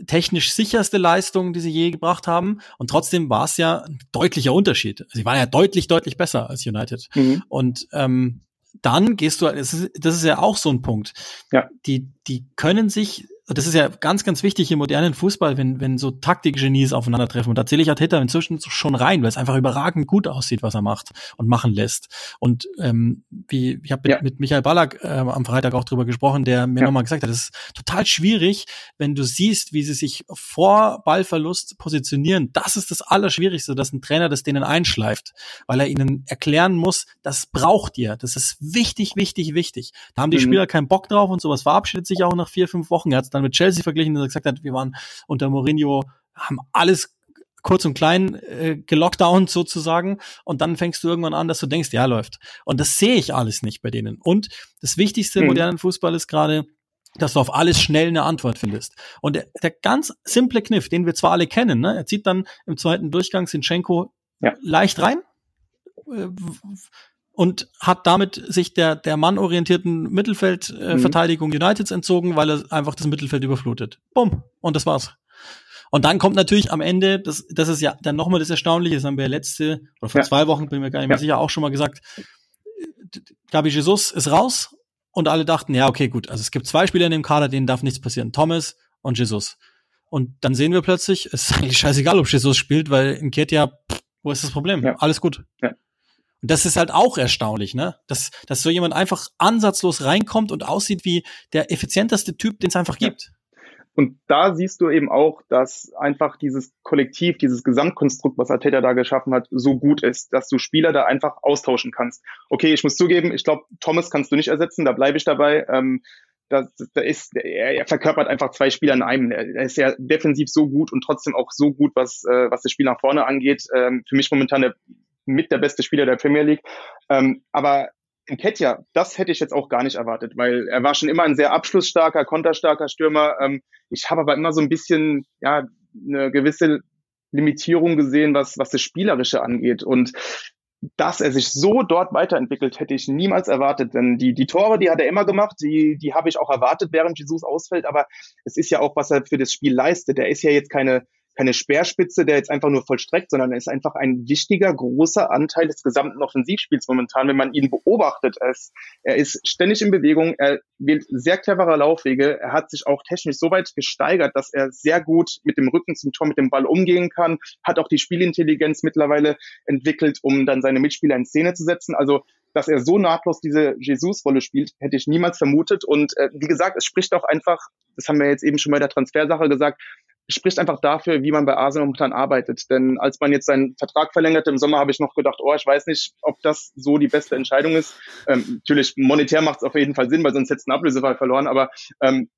technisch sicherste Leistung, die sie je gebracht haben. Und trotzdem war es ja ein deutlicher Unterschied. Sie waren ja deutlich, deutlich besser als United. Mhm. Und ähm, dann gehst du, das ist, das ist ja auch so ein Punkt. Ja. Die, die können sich das ist ja ganz, ganz wichtig im modernen Fußball, wenn, wenn so Taktikgenies aufeinandertreffen. Und da zähle ich Arteta inzwischen schon rein, weil es einfach überragend gut aussieht, was er macht und machen lässt. Und ähm, wie ich habe mit, ja. mit Michael Ballack äh, am Freitag auch drüber gesprochen, der mir ja. nochmal gesagt hat, es ist total schwierig, wenn du siehst, wie sie sich vor Ballverlust positionieren. Das ist das Allerschwierigste, dass ein Trainer das denen einschleift, weil er ihnen erklären muss, das braucht ihr. Das ist wichtig, wichtig, wichtig. Da haben die mhm. Spieler keinen Bock drauf und sowas verabschiedet sich auch nach vier, fünf Wochen. Er hat dann mit Chelsea verglichen, dass er gesagt hat, wir waren unter Mourinho, haben alles kurz und klein äh, gelockdownt sozusagen und dann fängst du irgendwann an, dass du denkst, ja, läuft. Und das sehe ich alles nicht bei denen. Und das Wichtigste im mhm. modernen Fußball ist gerade, dass du auf alles schnell eine Antwort findest. Und der, der ganz simple Kniff, den wir zwar alle kennen, ne? er zieht dann im zweiten Durchgang Sinchenko ja. leicht rein, äh, und hat damit sich der, der mannorientierten Mittelfeldverteidigung äh, mhm. Uniteds entzogen, weil er einfach das Mittelfeld überflutet. Bumm. Und das war's. Und dann kommt natürlich am Ende, das, das ist ja dann nochmal das Erstaunliche, das haben wir letzte, oder vor ja. zwei Wochen, bin ich mir gar nicht mehr ja. sicher, auch schon mal gesagt, Gabi Jesus ist raus und alle dachten, ja, okay, gut, also es gibt zwei Spieler in dem Kader, denen darf nichts passieren, Thomas und Jesus. Und dann sehen wir plötzlich, es ist eigentlich scheißegal, ob Jesus spielt, weil in Ketia, wo ist das Problem? Ja. Alles gut. Ja. Und das ist halt auch erstaunlich, ne? Dass, dass so jemand einfach ansatzlos reinkommt und aussieht wie der effizienteste Typ, den es einfach gibt. Und da siehst du eben auch, dass einfach dieses Kollektiv, dieses Gesamtkonstrukt, was Arteta da geschaffen hat, so gut ist, dass du Spieler da einfach austauschen kannst. Okay, ich muss zugeben, ich glaube, Thomas kannst du nicht ersetzen, da bleibe ich dabei. Ähm, da, da ist, er, er verkörpert einfach zwei Spieler in einem. Er, er ist ja defensiv so gut und trotzdem auch so gut, was, äh, was das Spiel nach vorne angeht. Ähm, für mich momentan der mit der beste Spieler der Premier League. Ähm, aber in Ketja, das hätte ich jetzt auch gar nicht erwartet, weil er war schon immer ein sehr abschlussstarker, konterstarker Stürmer. Ähm, ich habe aber immer so ein bisschen, ja, eine gewisse Limitierung gesehen, was, was das Spielerische angeht. Und dass er sich so dort weiterentwickelt, hätte ich niemals erwartet. Denn die, die Tore, die hat er immer gemacht, die, die habe ich auch erwartet, während Jesus ausfällt. Aber es ist ja auch, was er für das Spiel leistet. Er ist ja jetzt keine, keine Speerspitze, der jetzt einfach nur vollstreckt, sondern er ist einfach ein wichtiger, großer Anteil des gesamten Offensivspiels momentan, wenn man ihn beobachtet. Ist, er ist ständig in Bewegung, er wählt sehr clevere Laufwege, er hat sich auch technisch so weit gesteigert, dass er sehr gut mit dem Rücken zum Tor mit dem Ball umgehen kann, hat auch die Spielintelligenz mittlerweile entwickelt, um dann seine Mitspieler in Szene zu setzen. Also dass er so nahtlos diese Jesus-Rolle spielt, hätte ich niemals vermutet. Und äh, wie gesagt, es spricht auch einfach, das haben wir jetzt eben schon bei der Transfersache gesagt, spricht einfach dafür, wie man bei Arsenal momentan arbeitet. Denn als man jetzt seinen Vertrag verlängerte im Sommer, habe ich noch gedacht, oh, ich weiß nicht, ob das so die beste Entscheidung ist. Ähm, natürlich, monetär macht es auf jeden Fall Sinn, weil sonst hätte es einen Ablösefall verloren. Aber ähm,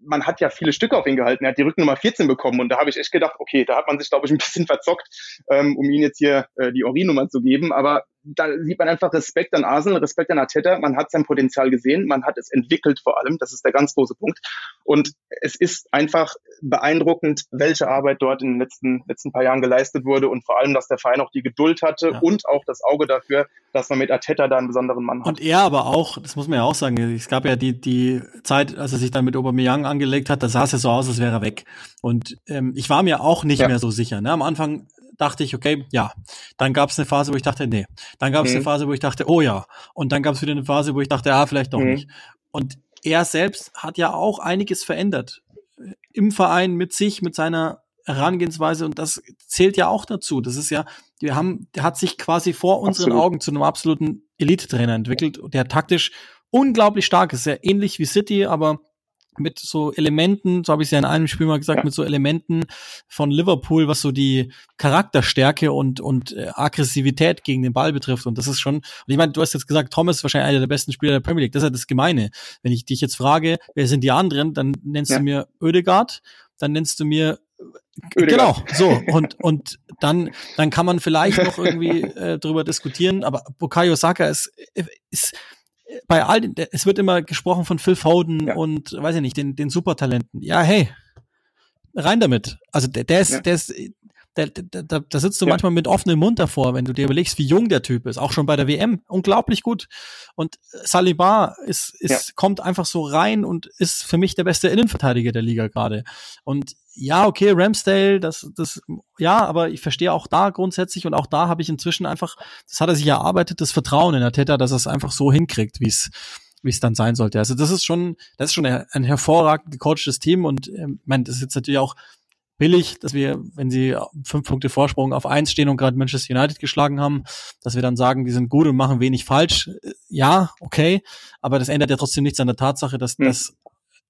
man hat ja viele Stücke auf ihn gehalten. Er hat die Rückennummer 14 bekommen und da habe ich echt gedacht, okay, da hat man sich, glaube ich, ein bisschen verzockt, ähm, um ihm jetzt hier äh, die Ori-Nummer zu geben. Aber da sieht man einfach Respekt an Arsenal, Respekt an Arteta. Man hat sein Potenzial gesehen, man hat es entwickelt vor allem. Das ist der ganz große Punkt. Und es ist einfach beeindruckend, welche Arbeit dort in den letzten, letzten paar Jahren geleistet wurde und vor allem, dass der Verein auch die Geduld hatte ja. und auch das Auge dafür, dass man mit Arteta da einen besonderen Mann hat. Und er aber auch, das muss man ja auch sagen, es gab ja die, die Zeit, als er sich dann mit Aubameyang angelegt hat, da sah es ja so aus, als wäre er weg. Und ähm, ich war mir auch nicht ja. mehr so sicher. Ne? Am Anfang dachte ich, okay, ja. Dann gab es eine Phase, wo ich dachte, nee. Dann gab es mhm. eine Phase, wo ich dachte, oh ja. Und dann gab es wieder eine Phase, wo ich dachte, ja, vielleicht doch mhm. nicht. Und er selbst hat ja auch einiges verändert. Im Verein, mit sich, mit seiner Herangehensweise und das zählt ja auch dazu. Das ist ja, wir haben, der hat sich quasi vor unseren Absolut. Augen zu einem absoluten Elite-Trainer entwickelt, der taktisch unglaublich stark ist, sehr ähnlich wie City, aber mit so Elementen, so habe ich es ja in einem Spiel mal gesagt, ja. mit so Elementen von Liverpool, was so die Charakterstärke und und äh, Aggressivität gegen den Ball betrifft. Und das ist schon, und ich meine, du hast jetzt gesagt, Thomas ist wahrscheinlich einer der besten Spieler der Premier League. Das ist ja das Gemeine. Wenn ich dich jetzt frage, wer sind die anderen, dann nennst ja. du mir Oedegaard, dann nennst du mir Genau, so. Und, und dann, dann kann man vielleicht noch irgendwie äh, drüber diskutieren, aber Bukayo Saka ist, ist bei all den, es wird immer gesprochen von Phil Foden ja. und weiß ich nicht, den, den Supertalenten. Ja, hey, rein damit. Also der, der ist, ja. der ist, da, da, da sitzt du ja. manchmal mit offenem Mund davor, wenn du dir überlegst, wie jung der Typ ist. Auch schon bei der WM. Unglaublich gut. Und Saliba ist, ist, ja. kommt einfach so rein und ist für mich der beste Innenverteidiger der Liga gerade. Und ja, okay, Ramsdale, das, das, ja, aber ich verstehe auch da grundsätzlich und auch da habe ich inzwischen einfach, das hat er sich erarbeitet, das Vertrauen in der Täter, dass er es einfach so hinkriegt, wie es wie es dann sein sollte. Also das ist schon, das ist schon ein hervorragend gecoachtes Team und ähm, ich meine, das ist jetzt natürlich auch billig, dass wir, wenn sie fünf Punkte Vorsprung auf eins stehen und gerade Manchester United geschlagen haben, dass wir dann sagen, die sind gut und machen wenig falsch. Ja, okay, aber das ändert ja trotzdem nichts an der Tatsache, dass mhm. das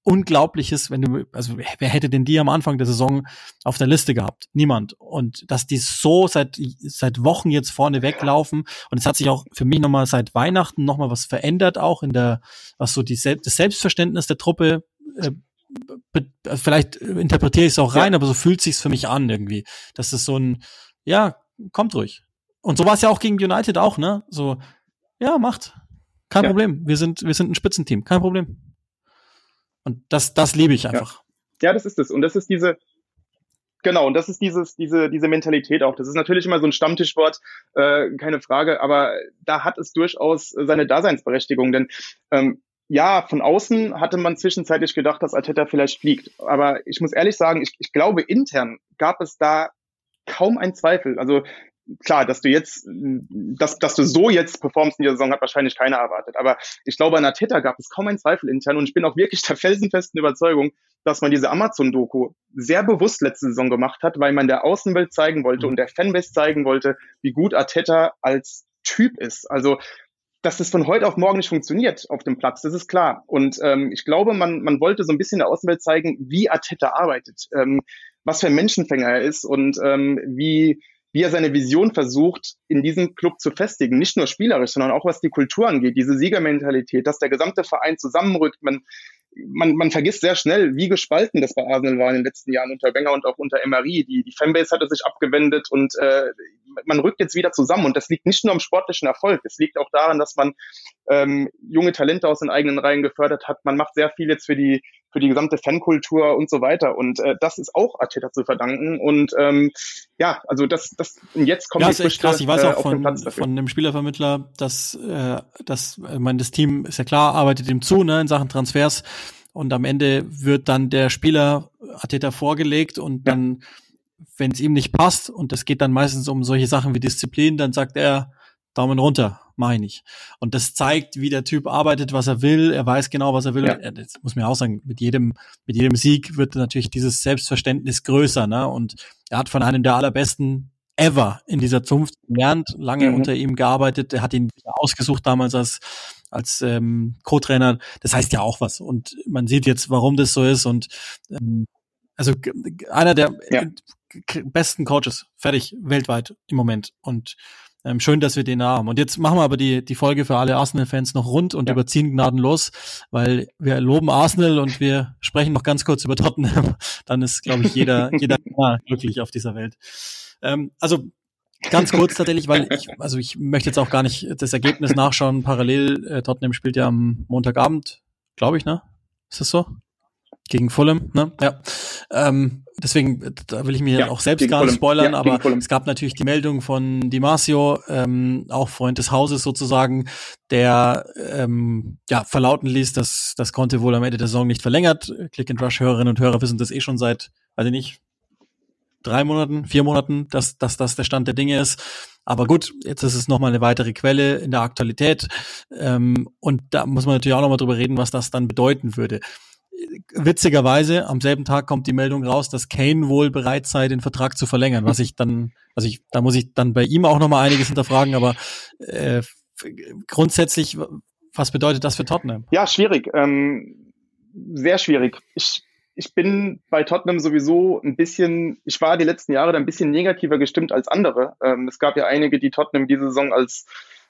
Unglaubliches, wenn du, also wer hätte denn die am Anfang der Saison auf der Liste gehabt? Niemand. Und dass die so seit, seit Wochen jetzt vorne weglaufen und es hat sich auch für mich nochmal seit Weihnachten nochmal was verändert, auch in der, was so die, das Selbstverständnis der Truppe äh, vielleicht interpretiere ich es auch rein, ja. aber so fühlt sich's für mich an irgendwie. Das ist so ein, ja, kommt ruhig. Und so war es ja auch gegen United auch, ne? So, ja, macht. Kein ja. Problem. Wir sind, wir sind ein Spitzenteam. Kein Problem. Und das, das liebe ich einfach. Ja. ja, das ist es. Und das ist diese, Genau, und das ist dieses, diese, diese Mentalität auch. Das ist natürlich immer so ein Stammtischwort, äh, keine Frage, aber da hat es durchaus seine Daseinsberechtigung, denn ähm, ja, von außen hatte man zwischenzeitlich gedacht, dass Arteta vielleicht fliegt. Aber ich muss ehrlich sagen, ich, ich glaube, intern gab es da kaum einen Zweifel. Also klar, dass du jetzt, dass, dass du so jetzt performst in der Saison, hat wahrscheinlich keiner erwartet. Aber ich glaube, an Arteta gab es kaum einen Zweifel intern. Und ich bin auch wirklich der felsenfesten Überzeugung, dass man diese Amazon-Doku sehr bewusst letzte Saison gemacht hat, weil man der Außenwelt zeigen wollte mhm. und der Fanbase zeigen wollte, wie gut Arteta als Typ ist. Also dass das von heute auf morgen nicht funktioniert auf dem Platz, das ist klar. Und ähm, ich glaube, man, man wollte so ein bisschen der Außenwelt zeigen, wie Arteta arbeitet, ähm, was für ein Menschenfänger er ist und ähm, wie, wie er seine Vision versucht, in diesem Club zu festigen. Nicht nur spielerisch, sondern auch was die Kultur angeht, diese Siegermentalität, dass der gesamte Verein zusammenrückt. Man, man, man vergisst sehr schnell, wie gespalten das bei Arsenal war in den letzten Jahren unter Wenger und auch unter Emery. Die, die Fanbase hatte sich abgewendet und äh, man rückt jetzt wieder zusammen. Und das liegt nicht nur am sportlichen Erfolg, es liegt auch daran, dass man ähm, junge Talente aus den eigenen Reihen gefördert hat. Man macht sehr viel jetzt für die für die gesamte Fankultur und so weiter. Und äh, das ist auch Arteta zu verdanken. Und ähm, ja, also das, das und jetzt kommt ja, die Früchte, krass. Ich weiß auch äh, von, von dem Spielervermittler, dass, äh, dass äh, mein das Team ist ja klar, arbeitet ihm zu ne, in Sachen Transfers. Und am Ende wird dann der Spieler Arteta vorgelegt und dann, wenn es ihm nicht passt, und das geht dann meistens um solche Sachen wie Disziplin, dann sagt er, Daumen runter, meine ich. Und das zeigt, wie der Typ arbeitet, was er will. Er weiß genau, was er will. Ja. Das muss man auch sagen, mit jedem, mit jedem Sieg wird natürlich dieses Selbstverständnis größer. Ne? Und er hat von einem der allerbesten ever in dieser Zunft gelernt, lange mhm. unter ihm gearbeitet. Er hat ihn ausgesucht damals als als ähm, Co-Trainer. Das heißt ja auch was. Und man sieht jetzt, warum das so ist. Und ähm, also einer der ja. besten Coaches, fertig, weltweit im Moment. Und ähm, schön, dass wir den haben. Und jetzt machen wir aber die, die Folge für alle Arsenal-Fans noch rund und ja. überziehen gnadenlos, weil wir loben Arsenal und wir sprechen noch ganz kurz über Tottenham. Dann ist, glaube ich, jeder, jeder glücklich auf dieser Welt. Ähm, also ganz kurz tatsächlich, weil ich, also ich möchte jetzt auch gar nicht das Ergebnis nachschauen. Parallel, äh, Tottenham spielt ja am Montagabend, glaube ich, ne? Ist das so? Gegen Fulham, ne? Ja. Ähm, deswegen, da will ich mir ja, auch selbst gar nicht spoilern, ja, aber es gab natürlich die Meldung von Di Marcio, ähm, auch Freund des Hauses sozusagen, der ähm, ja verlauten ließ, dass das konnte wohl am Ende der Saison nicht verlängert. Click and Rush Hörerinnen und Hörer wissen das eh schon seit, weiß ich nicht, drei Monaten, vier Monaten, dass, dass das der Stand der Dinge ist. Aber gut, jetzt ist es nochmal eine weitere Quelle in der Aktualität. Ähm, und da muss man natürlich auch nochmal drüber reden, was das dann bedeuten würde witzigerweise, am selben Tag kommt die Meldung raus, dass Kane wohl bereit sei, den Vertrag zu verlängern, was ich dann, also ich, da muss ich dann bei ihm auch nochmal einiges hinterfragen, aber äh, grundsätzlich, was bedeutet das für Tottenham? Ja, schwierig, ähm, sehr schwierig. Ich, ich bin bei Tottenham sowieso ein bisschen, ich war die letzten Jahre da ein bisschen negativer gestimmt als andere. Ähm, es gab ja einige, die Tottenham diese Saison als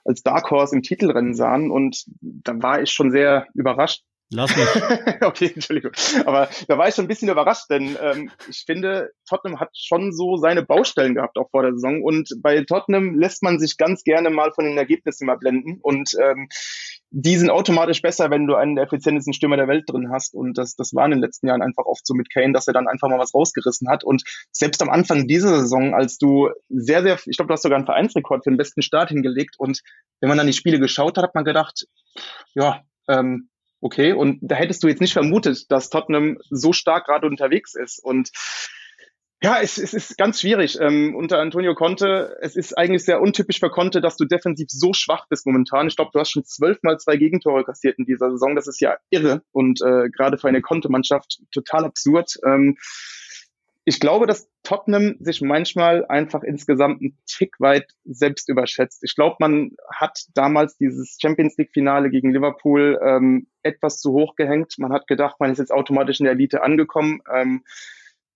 als Dark Horse im Titelrennen sahen und da war ich schon sehr überrascht, Lass mich. okay, Entschuldigung. Aber da war ich schon ein bisschen überrascht, denn ähm, ich finde, Tottenham hat schon so seine Baustellen gehabt auch vor der Saison. Und bei Tottenham lässt man sich ganz gerne mal von den Ergebnissen mal blenden. Und ähm, die sind automatisch besser, wenn du einen der effizientesten Stürmer der Welt drin hast. Und das, das war in den letzten Jahren einfach oft so mit Kane, dass er dann einfach mal was rausgerissen hat. Und selbst am Anfang dieser Saison, als du sehr, sehr, ich glaube, du hast sogar einen Vereinsrekord für den besten Start hingelegt. Und wenn man dann die Spiele geschaut hat, hat man gedacht, ja, ähm, okay. Und da hättest du jetzt nicht vermutet, dass Tottenham so stark gerade unterwegs ist. Und ja, es, es ist ganz schwierig. Ähm, unter Antonio Conte, es ist eigentlich sehr untypisch für Conte, dass du defensiv so schwach bist momentan. Ich glaube, du hast schon zwölfmal zwei Gegentore kassiert in dieser Saison. Das ist ja irre und äh, gerade für eine Conte-Mannschaft total absurd. Ähm, ich glaube, dass Tottenham sich manchmal einfach insgesamt einen Tick weit selbst überschätzt. Ich glaube, man hat damals dieses Champions League-Finale gegen Liverpool ähm, etwas zu hoch gehängt. Man hat gedacht, man ist jetzt automatisch in der Elite angekommen, ähm,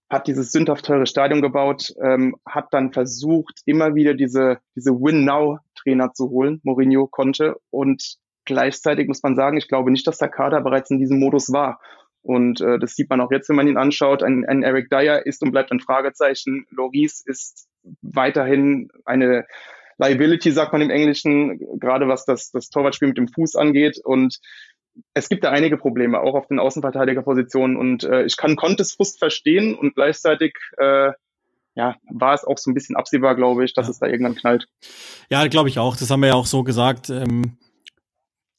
hat dieses sündhaft teure Stadion gebaut, ähm, hat dann versucht, immer wieder diese, diese Win-Now-Trainer zu holen, Mourinho konnte. Und gleichzeitig muss man sagen, ich glaube nicht, dass der Kader bereits in diesem Modus war. Und äh, das sieht man auch jetzt, wenn man ihn anschaut. Ein, ein Eric Dyer ist und bleibt ein Fragezeichen. Loris ist weiterhin eine Liability, sagt man im Englischen, gerade was das, das Torwartspiel mit dem Fuß angeht. Und es gibt da einige Probleme, auch auf den Außenverteidigerpositionen. Und äh, ich kann Contes Frust verstehen und gleichzeitig äh, ja, war es auch so ein bisschen absehbar, glaube ich, dass ja. es da irgendwann knallt. Ja, glaube ich auch. Das haben wir ja auch so gesagt. Ähm,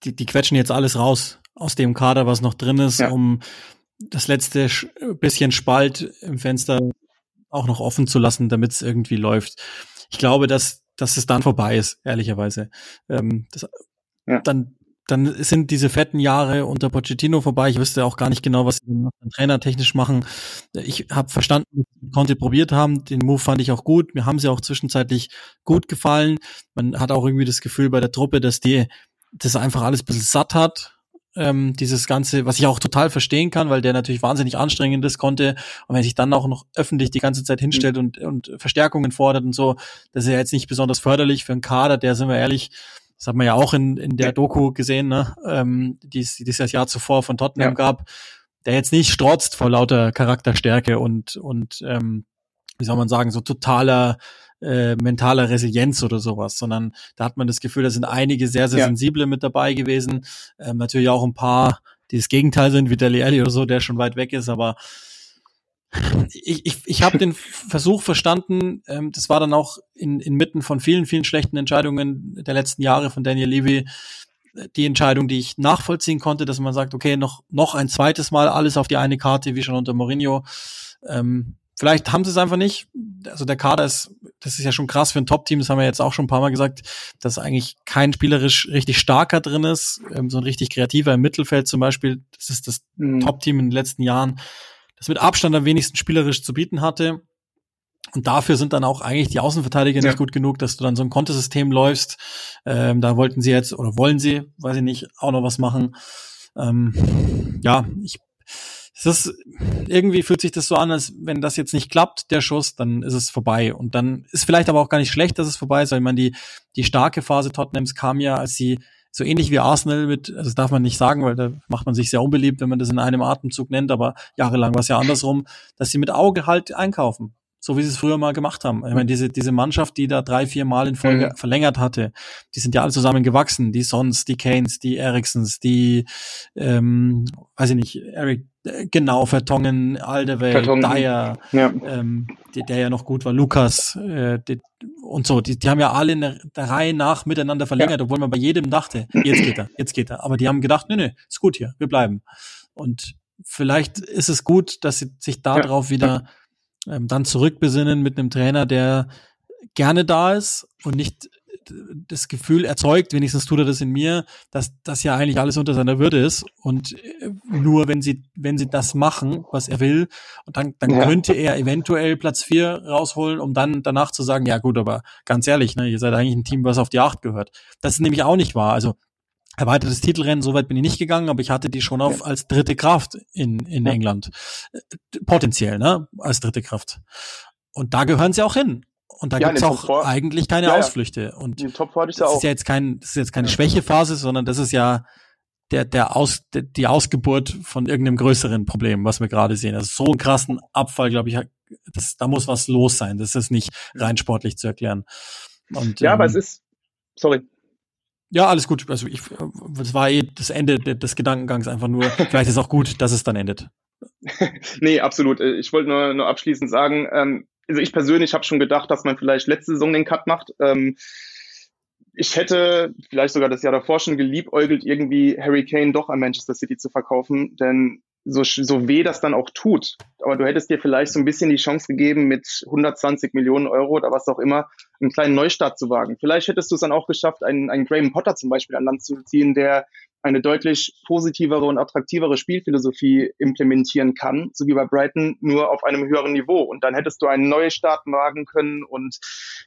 die, die quetschen jetzt alles raus aus dem Kader, was noch drin ist, ja. um das letzte bisschen Spalt im Fenster auch noch offen zu lassen, damit es irgendwie läuft. Ich glaube, dass, dass es dann vorbei ist, ehrlicherweise. Ähm, das, ja. Dann dann sind diese fetten Jahre unter Pochettino vorbei. Ich wüsste auch gar nicht genau, was sie dann trainertechnisch machen. Ich habe verstanden, Conte probiert haben. Den Move fand ich auch gut. Mir haben sie auch zwischenzeitlich gut gefallen. Man hat auch irgendwie das Gefühl bei der Truppe, dass die das einfach alles ein bisschen satt hat ähm, dieses Ganze, was ich auch total verstehen kann, weil der natürlich wahnsinnig anstrengend ist, konnte. Und wenn sich dann auch noch öffentlich die ganze Zeit hinstellt mhm. und, und Verstärkungen fordert und so, das ist ja jetzt nicht besonders förderlich für einen Kader, der, sind wir ehrlich, das hat man ja auch in, in der Doku gesehen, ne, ähm, die es dieses Jahr zuvor von Tottenham ja. gab, der jetzt nicht strotzt vor lauter Charakterstärke und, und ähm, wie soll man sagen, so totaler äh, mentaler Resilienz oder sowas, sondern da hat man das Gefühl, da sind einige sehr, sehr ja. sensible mit dabei gewesen. Ähm, natürlich auch ein paar, die das Gegenteil sind, wie Deli Alli oder so, der schon weit weg ist, aber ich, ich, ich habe den Versuch verstanden, ähm, das war dann auch in, inmitten von vielen, vielen schlechten Entscheidungen der letzten Jahre von Daniel Levy, die Entscheidung, die ich nachvollziehen konnte, dass man sagt, okay, noch, noch ein zweites Mal alles auf die eine Karte, wie schon unter Mourinho. Ähm, Vielleicht haben sie es einfach nicht. Also der Kader ist, das ist ja schon krass für ein Top-Team, das haben wir jetzt auch schon ein paar Mal gesagt, dass eigentlich kein spielerisch richtig starker drin ist. Ähm, so ein richtig kreativer im Mittelfeld zum Beispiel, das ist das mhm. Top-Team in den letzten Jahren, das mit Abstand am wenigsten spielerisch zu bieten hatte. Und dafür sind dann auch eigentlich die Außenverteidiger ja. nicht gut genug, dass du dann so ein Kontesystem läufst. Ähm, da wollten sie jetzt, oder wollen sie, weiß ich nicht, auch noch was machen. Ähm, ja, ich es ist, irgendwie fühlt sich das so an, als wenn das jetzt nicht klappt, der Schuss, dann ist es vorbei. Und dann ist vielleicht aber auch gar nicht schlecht, dass es vorbei ist, weil man die, die starke Phase Tottenhams kam ja, als sie so ähnlich wie Arsenal mit, also das darf man nicht sagen, weil da macht man sich sehr unbeliebt, wenn man das in einem Atemzug nennt, aber jahrelang war es ja andersrum, dass sie mit Auge halt einkaufen so wie sie es früher mal gemacht haben. Ich meine, diese, diese Mannschaft, die da drei, vier Mal in Folge mhm. verlängert hatte, die sind ja alle zusammen gewachsen. Die Sons, die Kanes, die Ericssons, die, ähm, weiß ich nicht, Eric, genau, Vertongen, Vertongen. Dyer, ja. Ähm, die, der ja noch gut war, Lukas äh, die, und so. Die, die haben ja alle in der, der Reihe nach miteinander verlängert, ja. obwohl man bei jedem dachte, jetzt geht er, jetzt geht er. Aber die haben gedacht, nö, nö, ist gut hier, wir bleiben. Und vielleicht ist es gut, dass sie sich darauf ja. wieder ähm, dann zurückbesinnen mit einem Trainer, der gerne da ist und nicht das Gefühl erzeugt, wenigstens tut er das in mir, dass das ja eigentlich alles unter seiner Würde ist und äh, nur wenn sie wenn sie das machen, was er will, und dann dann ja. könnte er eventuell Platz vier rausholen, um dann danach zu sagen, ja gut, aber ganz ehrlich, ne, ihr seid eigentlich ein Team, was auf die Acht gehört. Das ist nämlich auch nicht wahr. Also erweitertes Titelrennen, soweit bin ich nicht gegangen, aber ich hatte die schon auf als dritte Kraft in, in ja. England. Äh, potenziell, ne? Als dritte Kraft. Und da gehören sie auch hin. Und da ja, gibt's auch eigentlich keine ja, Ausflüchte. Und das ist ja jetzt kein, das ist jetzt keine Schwächephase, sondern das ist ja der, der Aus, der, die Ausgeburt von irgendeinem größeren Problem, was wir gerade sehen. Also so einen krassen Abfall, glaube ich, das, da muss was los sein. Das ist nicht rein sportlich zu erklären. Und, ja, ähm, aber es ist, sorry. Ja, alles gut. Also ich, das war eh das Ende des Gedankengangs einfach nur. Vielleicht ist es auch gut, dass es dann endet. nee, absolut. Ich wollte nur, nur abschließend sagen, ähm, also ich persönlich habe schon gedacht, dass man vielleicht letzte Saison den Cut macht. Ähm, ich hätte vielleicht sogar das Jahr davor schon geliebäugelt, irgendwie Harry Kane doch an Manchester City zu verkaufen, denn so, so weh das dann auch tut. Aber du hättest dir vielleicht so ein bisschen die Chance gegeben, mit 120 Millionen Euro oder was auch immer, einen kleinen Neustart zu wagen. Vielleicht hättest du es dann auch geschafft, einen, einen Graham Potter zum Beispiel an Land zu ziehen, der eine deutlich positivere und attraktivere Spielphilosophie implementieren kann, so wie bei Brighton, nur auf einem höheren Niveau. Und dann hättest du einen Neustart wagen können und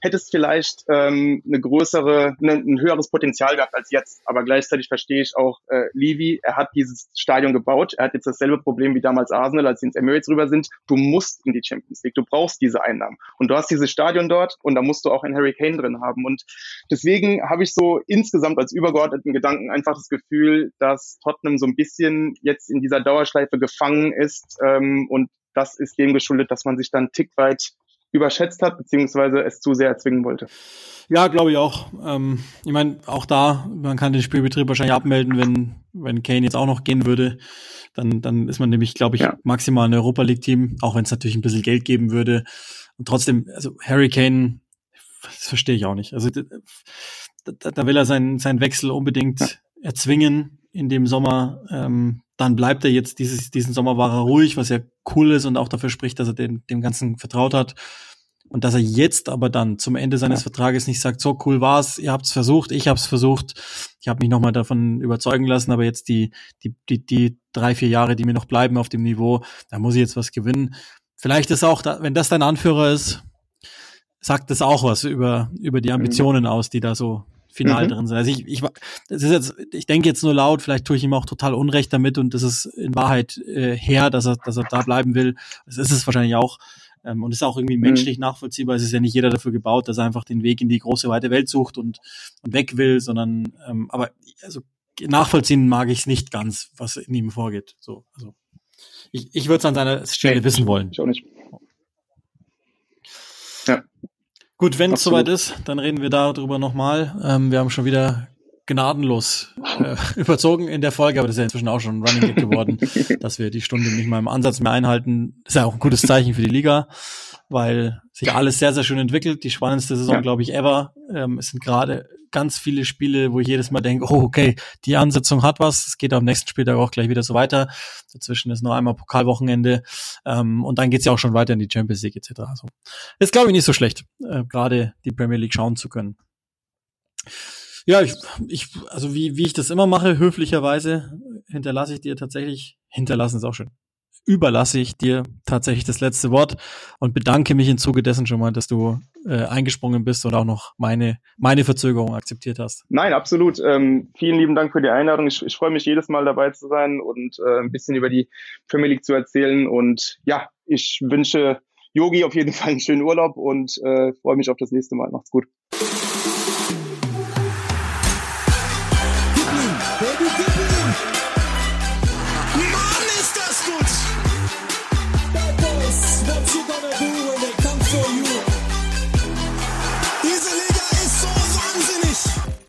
hättest vielleicht ähm, eine größere, ne, ein höheres Potenzial gehabt als jetzt. Aber gleichzeitig verstehe ich auch äh, Levy, er hat dieses Stadion gebaut, er hat jetzt dasselbe Problem wie damals Arsenal, als sie ins Emirates rüber sind. Du musst in die Champions League, du brauchst diese Einnahmen. Und du hast dieses Stadion dort und da musst du auch einen Harry Kane drin haben. Und deswegen habe ich so insgesamt als übergeordneten Gedanken einfach das Gefühl, Gefühl, dass Tottenham so ein bisschen jetzt in dieser Dauerschleife gefangen ist ähm, und das ist dem geschuldet, dass man sich dann tick weit überschätzt hat, beziehungsweise es zu sehr erzwingen wollte. Ja, glaube ich auch. Ähm, ich meine, auch da, man kann den Spielbetrieb wahrscheinlich abmelden, wenn, wenn Kane jetzt auch noch gehen würde. Dann, dann ist man nämlich, glaube ich, ja. maximal ein Europa League-Team, auch wenn es natürlich ein bisschen Geld geben würde. Und trotzdem, also Harry Kane, das verstehe ich auch nicht. Also da, da will er seinen, seinen Wechsel unbedingt ja erzwingen in dem Sommer. Ähm, dann bleibt er jetzt, dieses, diesen Sommer war er ruhig, was ja cool ist und auch dafür spricht, dass er dem, dem Ganzen vertraut hat. Und dass er jetzt aber dann zum Ende seines ja. Vertrages nicht sagt, so cool war's, ihr habt's versucht, ich hab's versucht, ich habe mich nochmal davon überzeugen lassen, aber jetzt die, die, die, die drei, vier Jahre, die mir noch bleiben auf dem Niveau, da muss ich jetzt was gewinnen. Vielleicht ist auch, da, wenn das dein Anführer ist, sagt das auch was über, über die Ambitionen aus, die da so final mhm. drin sind. Also ich, ich, das ist jetzt, ich denke jetzt nur laut, vielleicht tue ich ihm auch total Unrecht damit und das ist in Wahrheit äh, her, dass er, dass er da bleiben will. Das ist es wahrscheinlich auch. Ähm, und ist auch irgendwie mhm. menschlich nachvollziehbar. Es ist ja nicht jeder dafür gebaut, dass er einfach den Weg in die große weite Welt sucht und, und weg will, sondern ähm, aber also nachvollziehen mag ich es nicht ganz, was in ihm vorgeht. So, also ich, ich würde es an seiner Stelle wissen wollen. Ich auch nicht. Ja. Gut, wenn es soweit ist, dann reden wir darüber nochmal. Ähm, wir haben schon wieder gnadenlos äh, überzogen in der Folge, aber das ist ja inzwischen auch schon ein Running Gag geworden, dass wir die Stunde nicht mal im Ansatz mehr einhalten. Das ist ja auch ein gutes Zeichen für die Liga, weil sich alles sehr, sehr schön entwickelt. Die spannendste Saison, ja. glaube ich, ever. Ähm, es sind gerade ganz viele Spiele, wo ich jedes Mal denke, oh, okay, die Ansetzung hat was, es geht am nächsten Spieltag auch gleich wieder so weiter. Dazwischen ist noch einmal Pokalwochenende ähm, und dann geht's ja auch schon weiter in die Champions League etc. Also, ist, glaube ich, nicht so schlecht, äh, gerade die Premier League schauen zu können. Ja, ich, ich, also wie, wie ich das immer mache, höflicherweise hinterlasse ich dir tatsächlich, hinterlassen ist auch schön, überlasse ich dir tatsächlich das letzte Wort und bedanke mich im Zuge dessen schon mal, dass du äh, eingesprungen bist und auch noch meine, meine Verzögerung akzeptiert hast. Nein, absolut. Ähm, vielen lieben Dank für die Einladung. Ich, ich freue mich jedes Mal dabei zu sein und äh, ein bisschen über die Premier League zu erzählen. Und ja, ich wünsche Yogi auf jeden Fall einen schönen Urlaub und äh, freue mich auf das nächste Mal. Macht's gut.